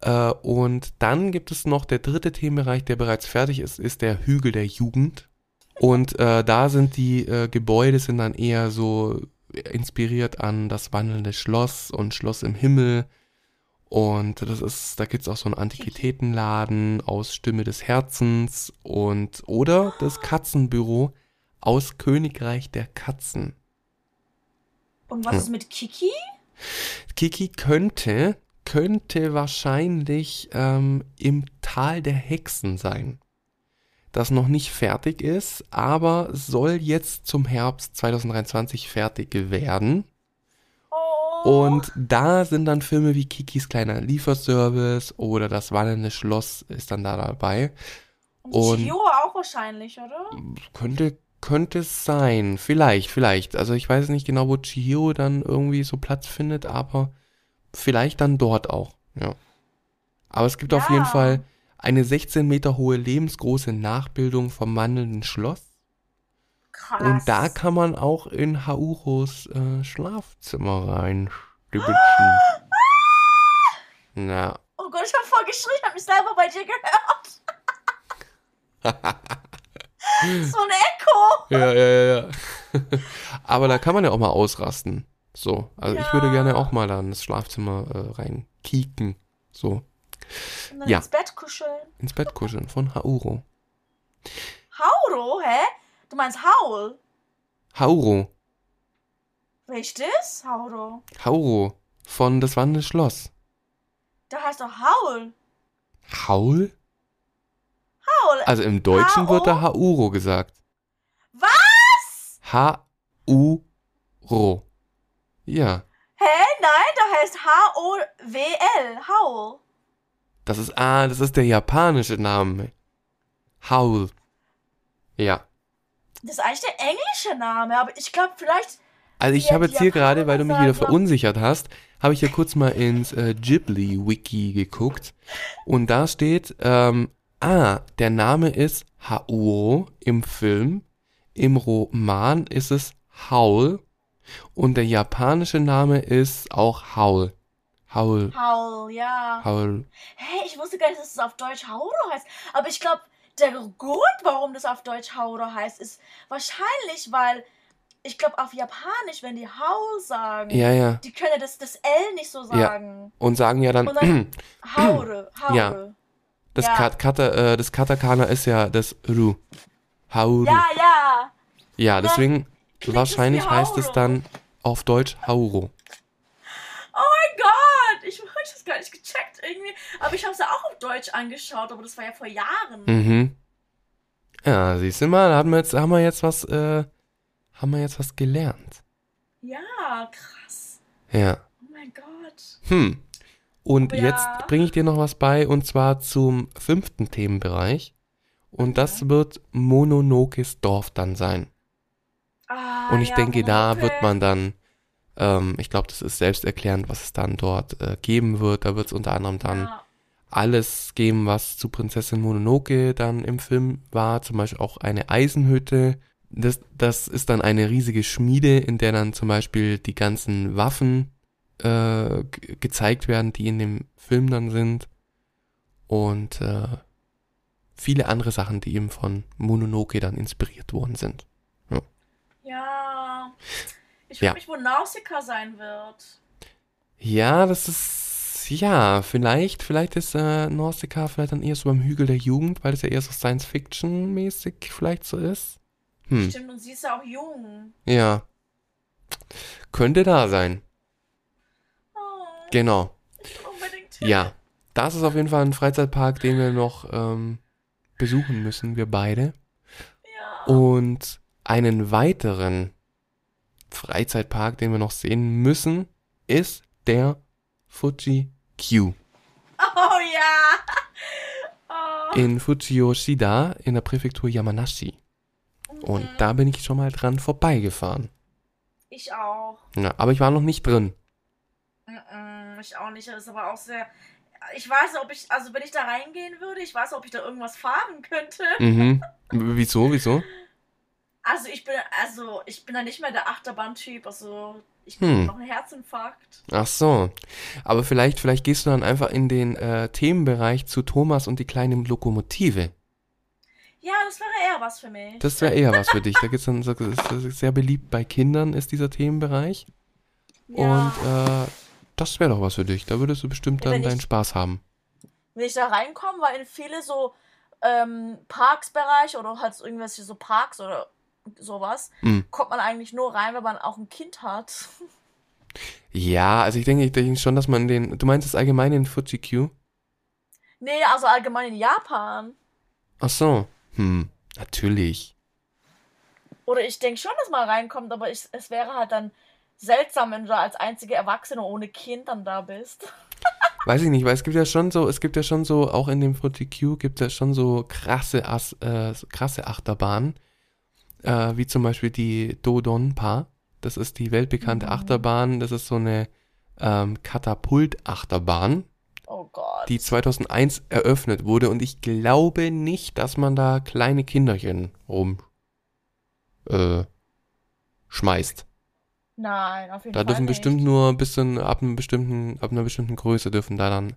Äh, und dann gibt es noch der dritte Themenbereich, der bereits fertig ist, ist der Hügel der Jugend. Und äh, da sind die äh, Gebäude sind dann eher so inspiriert an das wandelnde Schloss und Schloss im Himmel. Und das ist, da gibt's auch so einen Antiquitätenladen aus Stimme des Herzens und oder das Katzenbüro aus Königreich der Katzen. Und was Hm. ist mit Kiki? Kiki könnte, könnte wahrscheinlich ähm, im Tal der Hexen sein. Das noch nicht fertig ist, aber soll jetzt zum Herbst 2023 fertig werden. Und da sind dann Filme wie Kikis kleiner Lieferservice oder das wandelnde Schloss ist dann da dabei. und- Chio auch wahrscheinlich, oder? Könnte, könnte es sein. Vielleicht, vielleicht. Also ich weiß nicht genau, wo Chihiro dann irgendwie so Platz findet, aber vielleicht dann dort auch. Ja. Aber es gibt auf Ja. jeden Fall eine 16 Meter hohe lebensgroße Nachbildung vom wandelnden Schloss. Krass. Und da kann man auch in Hauros äh, Schlafzimmer rein stübeln. Na, Oh Gott, ich hab voll geschrien, ich hab mich selber bei dir gehört. so ein Echo. Ja, ja, ja, ja. Aber da kann man ja auch mal ausrasten. So, also ich würde Ja. gerne auch mal da in das Schlafzimmer äh, rein kieken. So, Und dann Ja. ins Bett kuscheln. ins Bett kuscheln von Hauro. Hauro, hä? Du meinst Haul? Hauro, Richtig? Hauro. Hauro von das wandelnde Schloss. Der heißt doch Haul. Haul? Haul. Also im Deutschen wird da Hauro gesagt. Was? H-U-R-O. Ja, Hä? Nein, der heißt H-O-W-L. Haul. Das ist, ah, das ist der japanische Name. Haul. Ja. Das ist eigentlich der englische Name, aber ich glaube vielleicht. Also ich habe jetzt hier gerade, weil du mich wieder verunsichert hast, habe ich hier kurz mal ins äh, Ghibli-Wiki geguckt. Und da steht, ähm, ah, der Name ist Hauro im Film. Im Roman ist es Howl. Und der japanische Name ist auch Howl. Howl. Haul, ja. Howl. Hey, ich wusste gar nicht, dass es auf Deutsch Hauro heißt. Aber ich glaube, der Grund, warum das auf Deutsch Hauro heißt, ist wahrscheinlich, weil ich glaube, auf Japanisch, wenn die Haul sagen, Ja, ja. die können das, das L nicht so sagen. Und sagen ja dann, Und dann- Haure, Haure. Ja. das, Ja. Kat Kata, äh, das Katakana ist ja das Ru. Hauru. Ja, ja. Ja, deswegen wahrscheinlich heißt es dann auf Deutsch Hauro. Oh mein Gott, ich habe das gar nicht gecheckt irgendwie. Aber ich habe es ja auch auf Deutsch angeschaut, aber das war ja vor Jahren. Mhm. Ja, siehst du mal, da haben wir jetzt, haben wir jetzt was, äh, haben wir jetzt was gelernt. Ja, krass. Ja. Oh mein Gott. Hm. Und Ja. jetzt bringe ich dir noch was bei, und zwar zum fünften Themenbereich. Und das wird Mononokes Dorf dann sein. Ah, Und ich ja, denke, da Mononoke. wird man dann, ähm, ich glaube, das ist selbsterklärend, was es dann dort äh, geben wird. Da wird es unter anderem dann Ja. alles geben, was zu Prinzessin Mononoke dann im Film war, zum Beispiel auch eine Eisenhütte. Das, das ist dann eine riesige Schmiede, in der dann zum Beispiel die ganzen Waffen äh, ge- gezeigt werden, die in dem Film dann sind. Und äh, viele andere Sachen, die eben von Mononoke dann inspiriert worden sind. Ja. Ich Ja. frage mich, wo Nausicaa sein wird. Ja, das ist, ja, vielleicht, vielleicht ist äh, Nausicaa vielleicht dann eher so beim Hügel der Jugend, weil das ja eher so Science-Fiction-mäßig vielleicht so ist. Hm, Stimmt, und sie ist ja auch jung. ja. Könnte da sein. Oh, Genau. ich will unbedingt hin. Ja. Das ist auf jeden Fall ein Freizeitpark, den wir noch ähm, besuchen müssen, wir beide. Ja. Und einen weiteren Freizeitpark, den wir noch sehen müssen, ist der Fuji Q. Oh ja. Oh. in Fujiyoshida in der Präfektur Yamanashi. Und Mhm. da bin ich schon mal dran vorbeigefahren. Ich auch. Ja, aber ich war noch nicht drin. Ich auch nicht. Das ist aber auch sehr. Ich weiß ob ich, also wenn ich da reingehen würde, ich weiß ob ich da irgendwas fahren könnte. Mhm. Wieso, wieso? Also ich bin, also ich bin da nicht mehr der Achterbahn-Typ. Also ich Hm. bin noch ein Herzinfarkt. Ach so. Aber vielleicht, vielleicht gehst du dann einfach in den äh, Themenbereich zu Thomas und die kleine Lokomotive. Ja, das wäre eher was für mich. Das wäre eher was für dich. Da gibt's dann so, sehr beliebt bei Kindern ist dieser Themenbereich. ja. Und äh, das wäre doch was für dich. Da würdest du bestimmt dann wenn deinen ich- Spaß haben. wenn ich da reinkomme, weil in viele so ähm, Parksbereiche oder halt irgendwelche so Parks oder sowas, Mhm. kommt man eigentlich nur rein, wenn man auch ein Kind hat. Ja, also ich denke, ich denke schon, dass man den. Du meinst es allgemein in Fuji Q? nee, also allgemein in Japan. Ach so. Hm, natürlich. Oder ich denke schon, dass man reinkommt, aber ich, es wäre halt dann seltsam, wenn du als einzige Erwachsene ohne Kind dann da bist. Weiß ich nicht, weil es gibt ja schon so, es gibt ja schon so, auch in dem Fuji Q gibt es ja schon so krasse, As, äh, so krasse Achterbahnen. Äh, wie zum Beispiel die Dodonpa. Das ist die weltbekannte Mhm. Achterbahn. Das ist so eine ähm, Katapult-Achterbahn, Oh die 2001 eröffnet wurde. Und ich glaube nicht, dass man da kleine Kinderchen rum äh, schmeißt. Nein, auf jeden Da Fall. dürfen nicht. bestimmt nur bis einem- ab einem bestimmten, ab einer bestimmten Größe dürfen da dann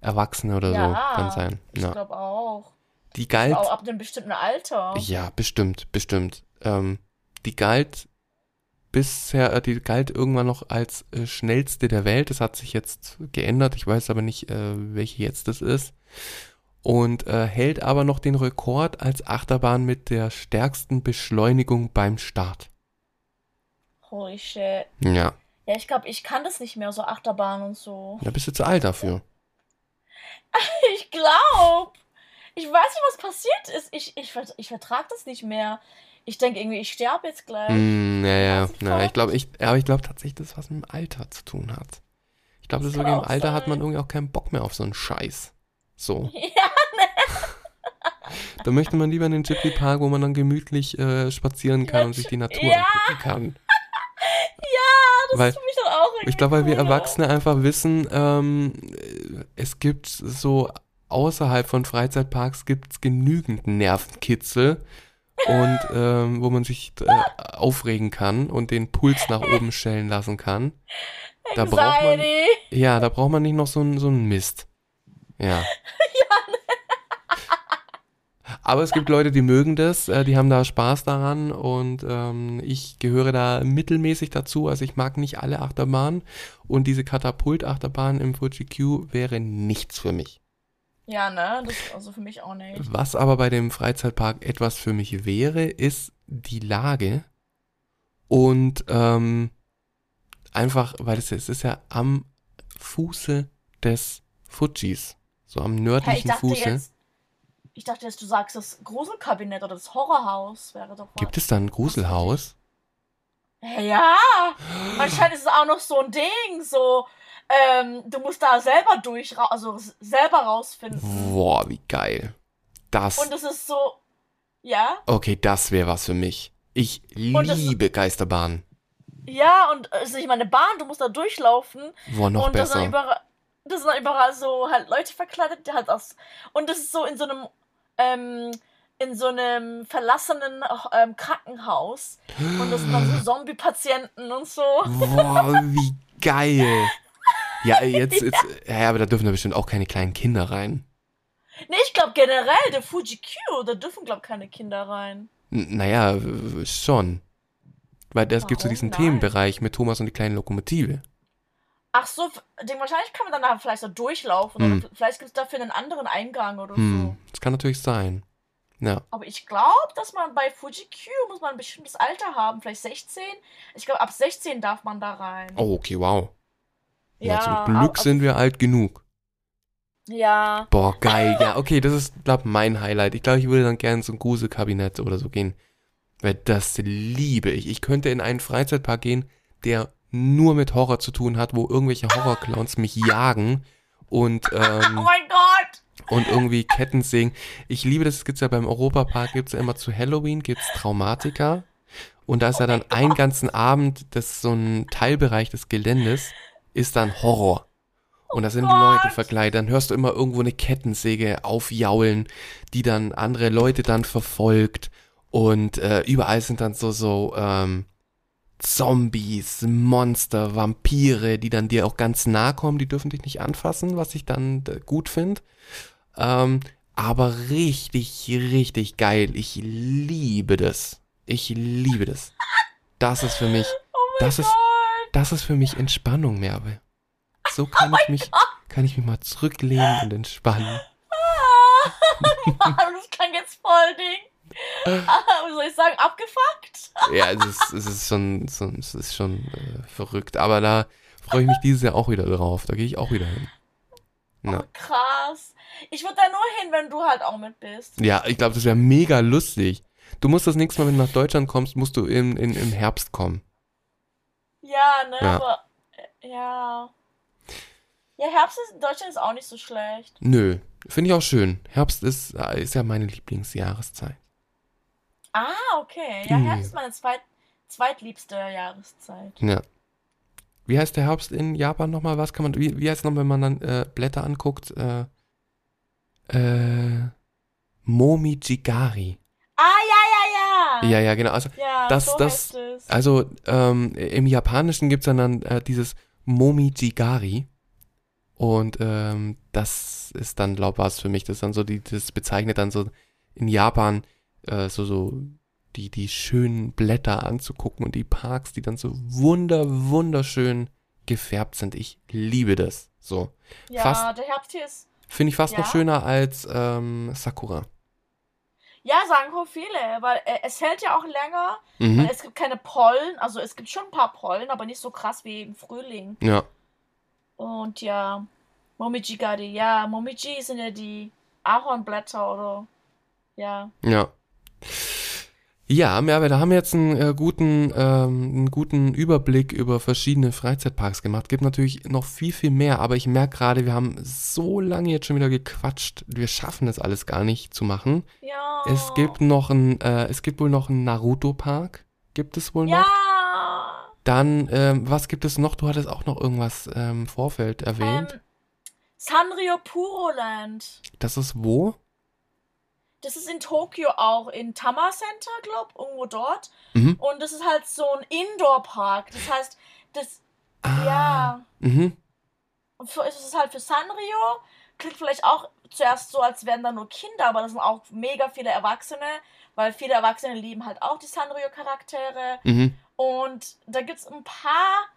Erwachsene oder ja, so dann sein. Ich Ja. glaube auch. Die galt, Auch ab einem bestimmten Alter. ja, bestimmt, bestimmt. Ähm, die galt bisher, äh, die galt irgendwann noch als äh, schnellste der Welt. Das hat sich jetzt geändert. Ich weiß aber nicht, äh, welche jetzt das ist. Und äh, hält aber noch den Rekord als Achterbahn mit der stärksten Beschleunigung beim Start. Holy shit. Ja, Ja, ich glaube, ich kann das nicht mehr, so Achterbahn und so. da bist du zu alt dafür. Ich glaube. Ich weiß nicht, was passiert ist. Ich, ich, ich vertrage das nicht mehr. Ich denke irgendwie, ich sterbe jetzt gleich. Mm, ja, ja, ja, ich glaube, ich, aber ich glaube tatsächlich, dass was mit dem Alter zu tun hat. Ich glaube, das wirklich im Alter hat man sein. irgendwie auch keinen Bock mehr auf so einen Scheiß. So. Ja, Da möchte man lieber in den Ghibli Park, wo man dann gemütlich äh, spazieren kann und sich die Natur Ja. angucken kann. das Weil- ist für mich dann auch irgendwie Ich glaube, weil wir. Erwachsene einfach wissen, ähm, äh, es gibt so außerhalb von Freizeitparks gibt's genügend Nervenkitzel und ähm, wo man sich äh, aufregen kann und den Puls nach oben schellen lassen kann. Da braucht man, ja, da braucht man nicht noch so einen so einen Mist. Ja. Aber es gibt Leute, die mögen das, äh, die haben da Spaß daran und ähm, ich gehöre da mittelmäßig dazu. Also ich mag nicht alle Achterbahnen und diese Katapult-Achterbahn im Fuji Q wäre nichts für mich. Ja, ne? Das also für mich auch nicht. Was aber bei dem Freizeitpark etwas für mich wäre, ist die Lage und ähm, einfach, weil es, es ist ja am Fuße des Fujis, so am nördlichen dachte Fuße. jetzt. Ich dachte jetzt, du sagst das Gruselkabinett oder das Horrorhaus wäre doch was. Gibt es da ein Gruselhaus? Ja, anscheinend ist es auch noch so ein Ding, so, ähm, du musst da selber durch, also selber rausfinden. Boah, wie geil. Das. Und es ist so, ja, Okay, das wäre was für mich. Ich Und liebe Geisterbahnen. ja, und es ist nicht mal eine Bahn, du musst da durchlaufen Boah, noch und das besser. über, das sind überall so halt Leute verkleidet, die halt aus. Und das ist so in so einem, ähm, in so einem verlassenen ähm, Krankenhaus. Und das sind dann so Zombie-Patienten und so. Boah, wie geil. Ja, jetzt, jetzt, ja, aber da dürfen da bestimmt auch keine kleinen Kinder rein. Nee, ich glaube generell, der Fuji Q, da dürfen, glaube ich, keine Kinder rein. N naja, schon. Weil es gibt so diesen Nein? Themenbereich mit Thomas und die kleine Lokomotive. Ach so, den, wahrscheinlich kann man dann da vielleicht so durchlaufen. Hm. Oder vielleicht gibt es dafür einen anderen Eingang oder hm. so. Das kann natürlich sein. Ja. Aber ich glaube, dass man bei Fuji Q muss man ein bestimmtes Alter haben. Vielleicht 16. Ich glaube, ab 16 darf man da rein. Oh, okay, wow. Ja, ja zum Glück sind wir alt genug. Ja. Boah, geil. Ja, okay, das ist, glaube mein Highlight. Ich glaube, ich würde dann gerne so ein Gruselkabinett oder so gehen. Weil das liebe ich. Ich könnte in einen Freizeitpark gehen, der nur mit Horror zu tun hat, wo irgendwelche Horrorclowns mich jagen und ähm, oh mein Gott! und irgendwie Ketten singen. Ich liebe das, es gibt ja beim Europapark, gibt es ja immer zu Halloween, gibt es Traumatiker. Und da ist ja dann einen ganzen Abend, das ist so ein Teilbereich des Geländes, ist dann Horror. Und da sind oh Leute verkleidet. Dann hörst du immer irgendwo eine Kettensäge aufjaulen, die dann andere Leute dann verfolgt. Und äh, überall sind dann so, so, ähm, Zombies, Monster, Vampire, die dann dir auch ganz nah kommen, die dürfen dich nicht anfassen, was ich dann äh, gut finde. Ähm, aber richtig, richtig geil. Ich liebe das. Ich liebe das. Das ist für mich, oh das ist, das ist für mich Entspannung, Merve. So kann oh ich mich, Gott. kann ich mich mal zurücklehnen und entspannen. Mann, das klang jetzt voll Ding. Wie soll ich sagen, abgefuckt? ja, es ist, es ist schon, es ist schon äh, verrückt. Aber da freue ich mich dieses Jahr auch wieder drauf. Da gehe ich auch wieder hin. Na. Oh, krass. Ich würde da nur hin, wenn du halt auch mit bist. Ja, ich glaube, das wäre mega lustig. Du musst das nächste Mal, wenn du nach Deutschland kommst, musst du in, in, im Herbst kommen. Ja, ne, ja. aber äh, ja. Ja, Herbst ist, in Deutschland ist auch nicht so schlecht. Nö, finde ich auch schön. Herbst ist, äh, ist ja meine Lieblingsjahreszeit. Ah, okay. Ja, Herbst ist meine zweit, zweitliebste Jahreszeit. Ja. Wie heißt der Herbst in Japan nochmal? Was kann man, wie, wie heißt es nochmal, wenn man dann äh, Blätter anguckt? Äh, äh, Momijigari. Ja, ja, genau. Also, ja, das, so das, also ähm, im Japanischen gibt es dann, dann äh, dieses Momijigari. Und ähm, das ist dann, glaub was für mich. Das ist dann so, die, das bezeichnet dann so in Japan äh, so, so die, die schönen Blätter anzugucken und die Parks, die dann so wunder, wunderschön gefärbt sind. Ich liebe das. So. Ja, fast, der Herbst hier ist. Finde ich fast ja. noch schöner als ähm, Sakura. Ja, sagen wohl viele, weil äh, es hält ja auch länger, mhm. es gibt keine Pollen, also es gibt schon ein paar Pollen, aber nicht so krass wie im Frühling. Ja. Und ja, Momiji-Gari, ja, Momiji sind ja die Ahornblätter oder ja. Ja. Ja, da haben wir jetzt einen äh, guten, ähm, einen guten Überblick über verschiedene Freizeitparks gemacht. Gibt natürlich noch viel, viel mehr, aber ich merke gerade, wir haben so lange jetzt schon wieder gequatscht. Wir schaffen es alles gar nicht zu machen. Ja. Es gibt noch ein, äh, es gibt wohl noch einen Naruto-Park. Gibt es wohl noch? Ja. Dann, ähm, was gibt es noch? Du hattest auch noch irgendwas im ähm, Vorfeld erwähnt. Ähm, Sanrio Puroland. Das ist wo? Das ist in Tokio auch, in Tama Center, glaub, irgendwo dort. Mhm. Und das ist halt so ein Indoor-Park. Das heißt, das, ah. ja. Mhm. Und für, es ist halt für Sanrio. Klingt vielleicht auch zuerst so, als wären da nur Kinder, aber das sind auch mega viele Erwachsene, weil viele Erwachsene lieben halt auch die Sanrio-Charaktere. Mhm. Und da gibt es ein paar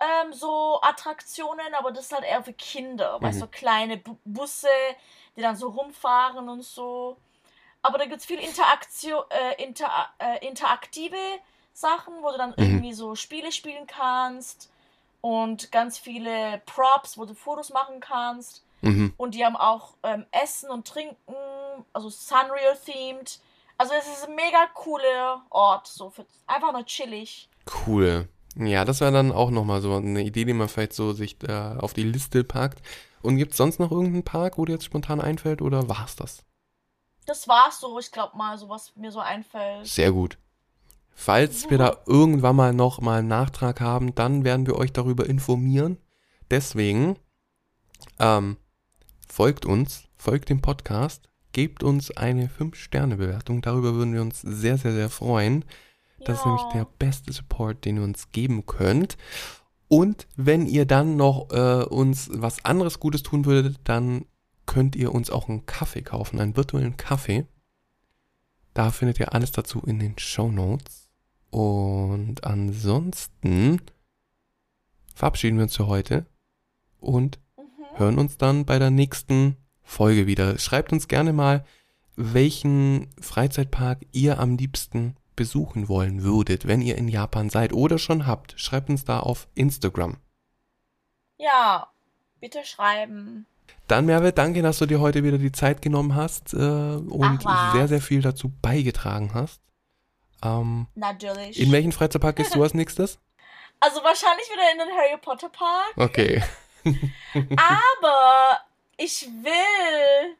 ähm, so Attraktionen, aber das ist halt eher für Kinder, mhm. du, so kleine B Busse, die dann so rumfahren und so. Aber da gibt es viel Interaktion, äh, inter, äh, interaktive Sachen, wo du dann mhm. irgendwie so Spiele spielen kannst und ganz viele Props, wo du Fotos machen kannst. Mhm. Und die haben auch ähm, Essen und Trinken, also Sunreal-themed. Also es ist ein mega cooler Ort, so für, einfach nur chillig. Cool. Ja, das wäre dann auch nochmal so eine Idee, die man vielleicht so sich äh, auf die Liste packt. Und gibt es sonst noch irgendeinen Park, wo dir jetzt spontan einfällt, oder war es das? Das war's so, ich glaube mal, so was mir so einfällt. Sehr gut. Falls wir da irgendwann mal noch mal einen Nachtrag haben, dann werden wir euch darüber informieren. Deswegen Ähm, folgt uns, folgt dem Podcast, gebt uns eine 5-Sterne-Bewertung. Darüber würden wir uns sehr, sehr, sehr freuen. Das ist nämlich der beste Support, den ihr uns geben könnt. Und wenn ihr dann noch äh, uns was anderes Gutes tun würdet, dann könnt ihr uns auch einen Kaffee kaufen, einen virtuellen Kaffee. Da findet ihr alles dazu in den Show Notes. Und ansonsten verabschieden wir uns für heute und Mhm. hören uns dann bei der nächsten Folge wieder. Schreibt uns gerne mal, welchen Freizeitpark ihr am liebsten besuchen wollen würdet, wenn ihr in Japan seid oder schon habt. Schreibt uns da auf Instagram. Ja, bitte schreiben. Dann, Merve, danke, dass du dir heute wieder die Zeit genommen hast äh, und sehr, sehr viel dazu beigetragen hast. Ähm, Natürlich. in welchen Freizeitpark gehst du als nächstes? also wahrscheinlich wieder in den Harry Potter Park. Okay. Aber ich will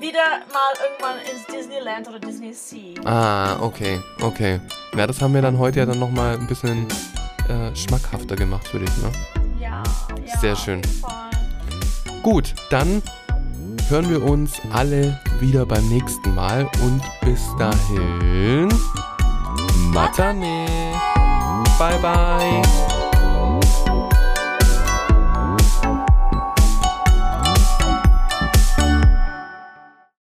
wieder mal irgendwann ins Disneyland oder Disney Sea. Ah, okay, okay. Ja, das haben wir dann heute ja dann nochmal ein bisschen äh, schmackhafter gemacht für dich, ne? Ja, ja. Sehr auf schön. jeden Fall. Gut, dann hören wir uns alle wieder beim nächsten Mal und bis dahin. Matane. Bye bye.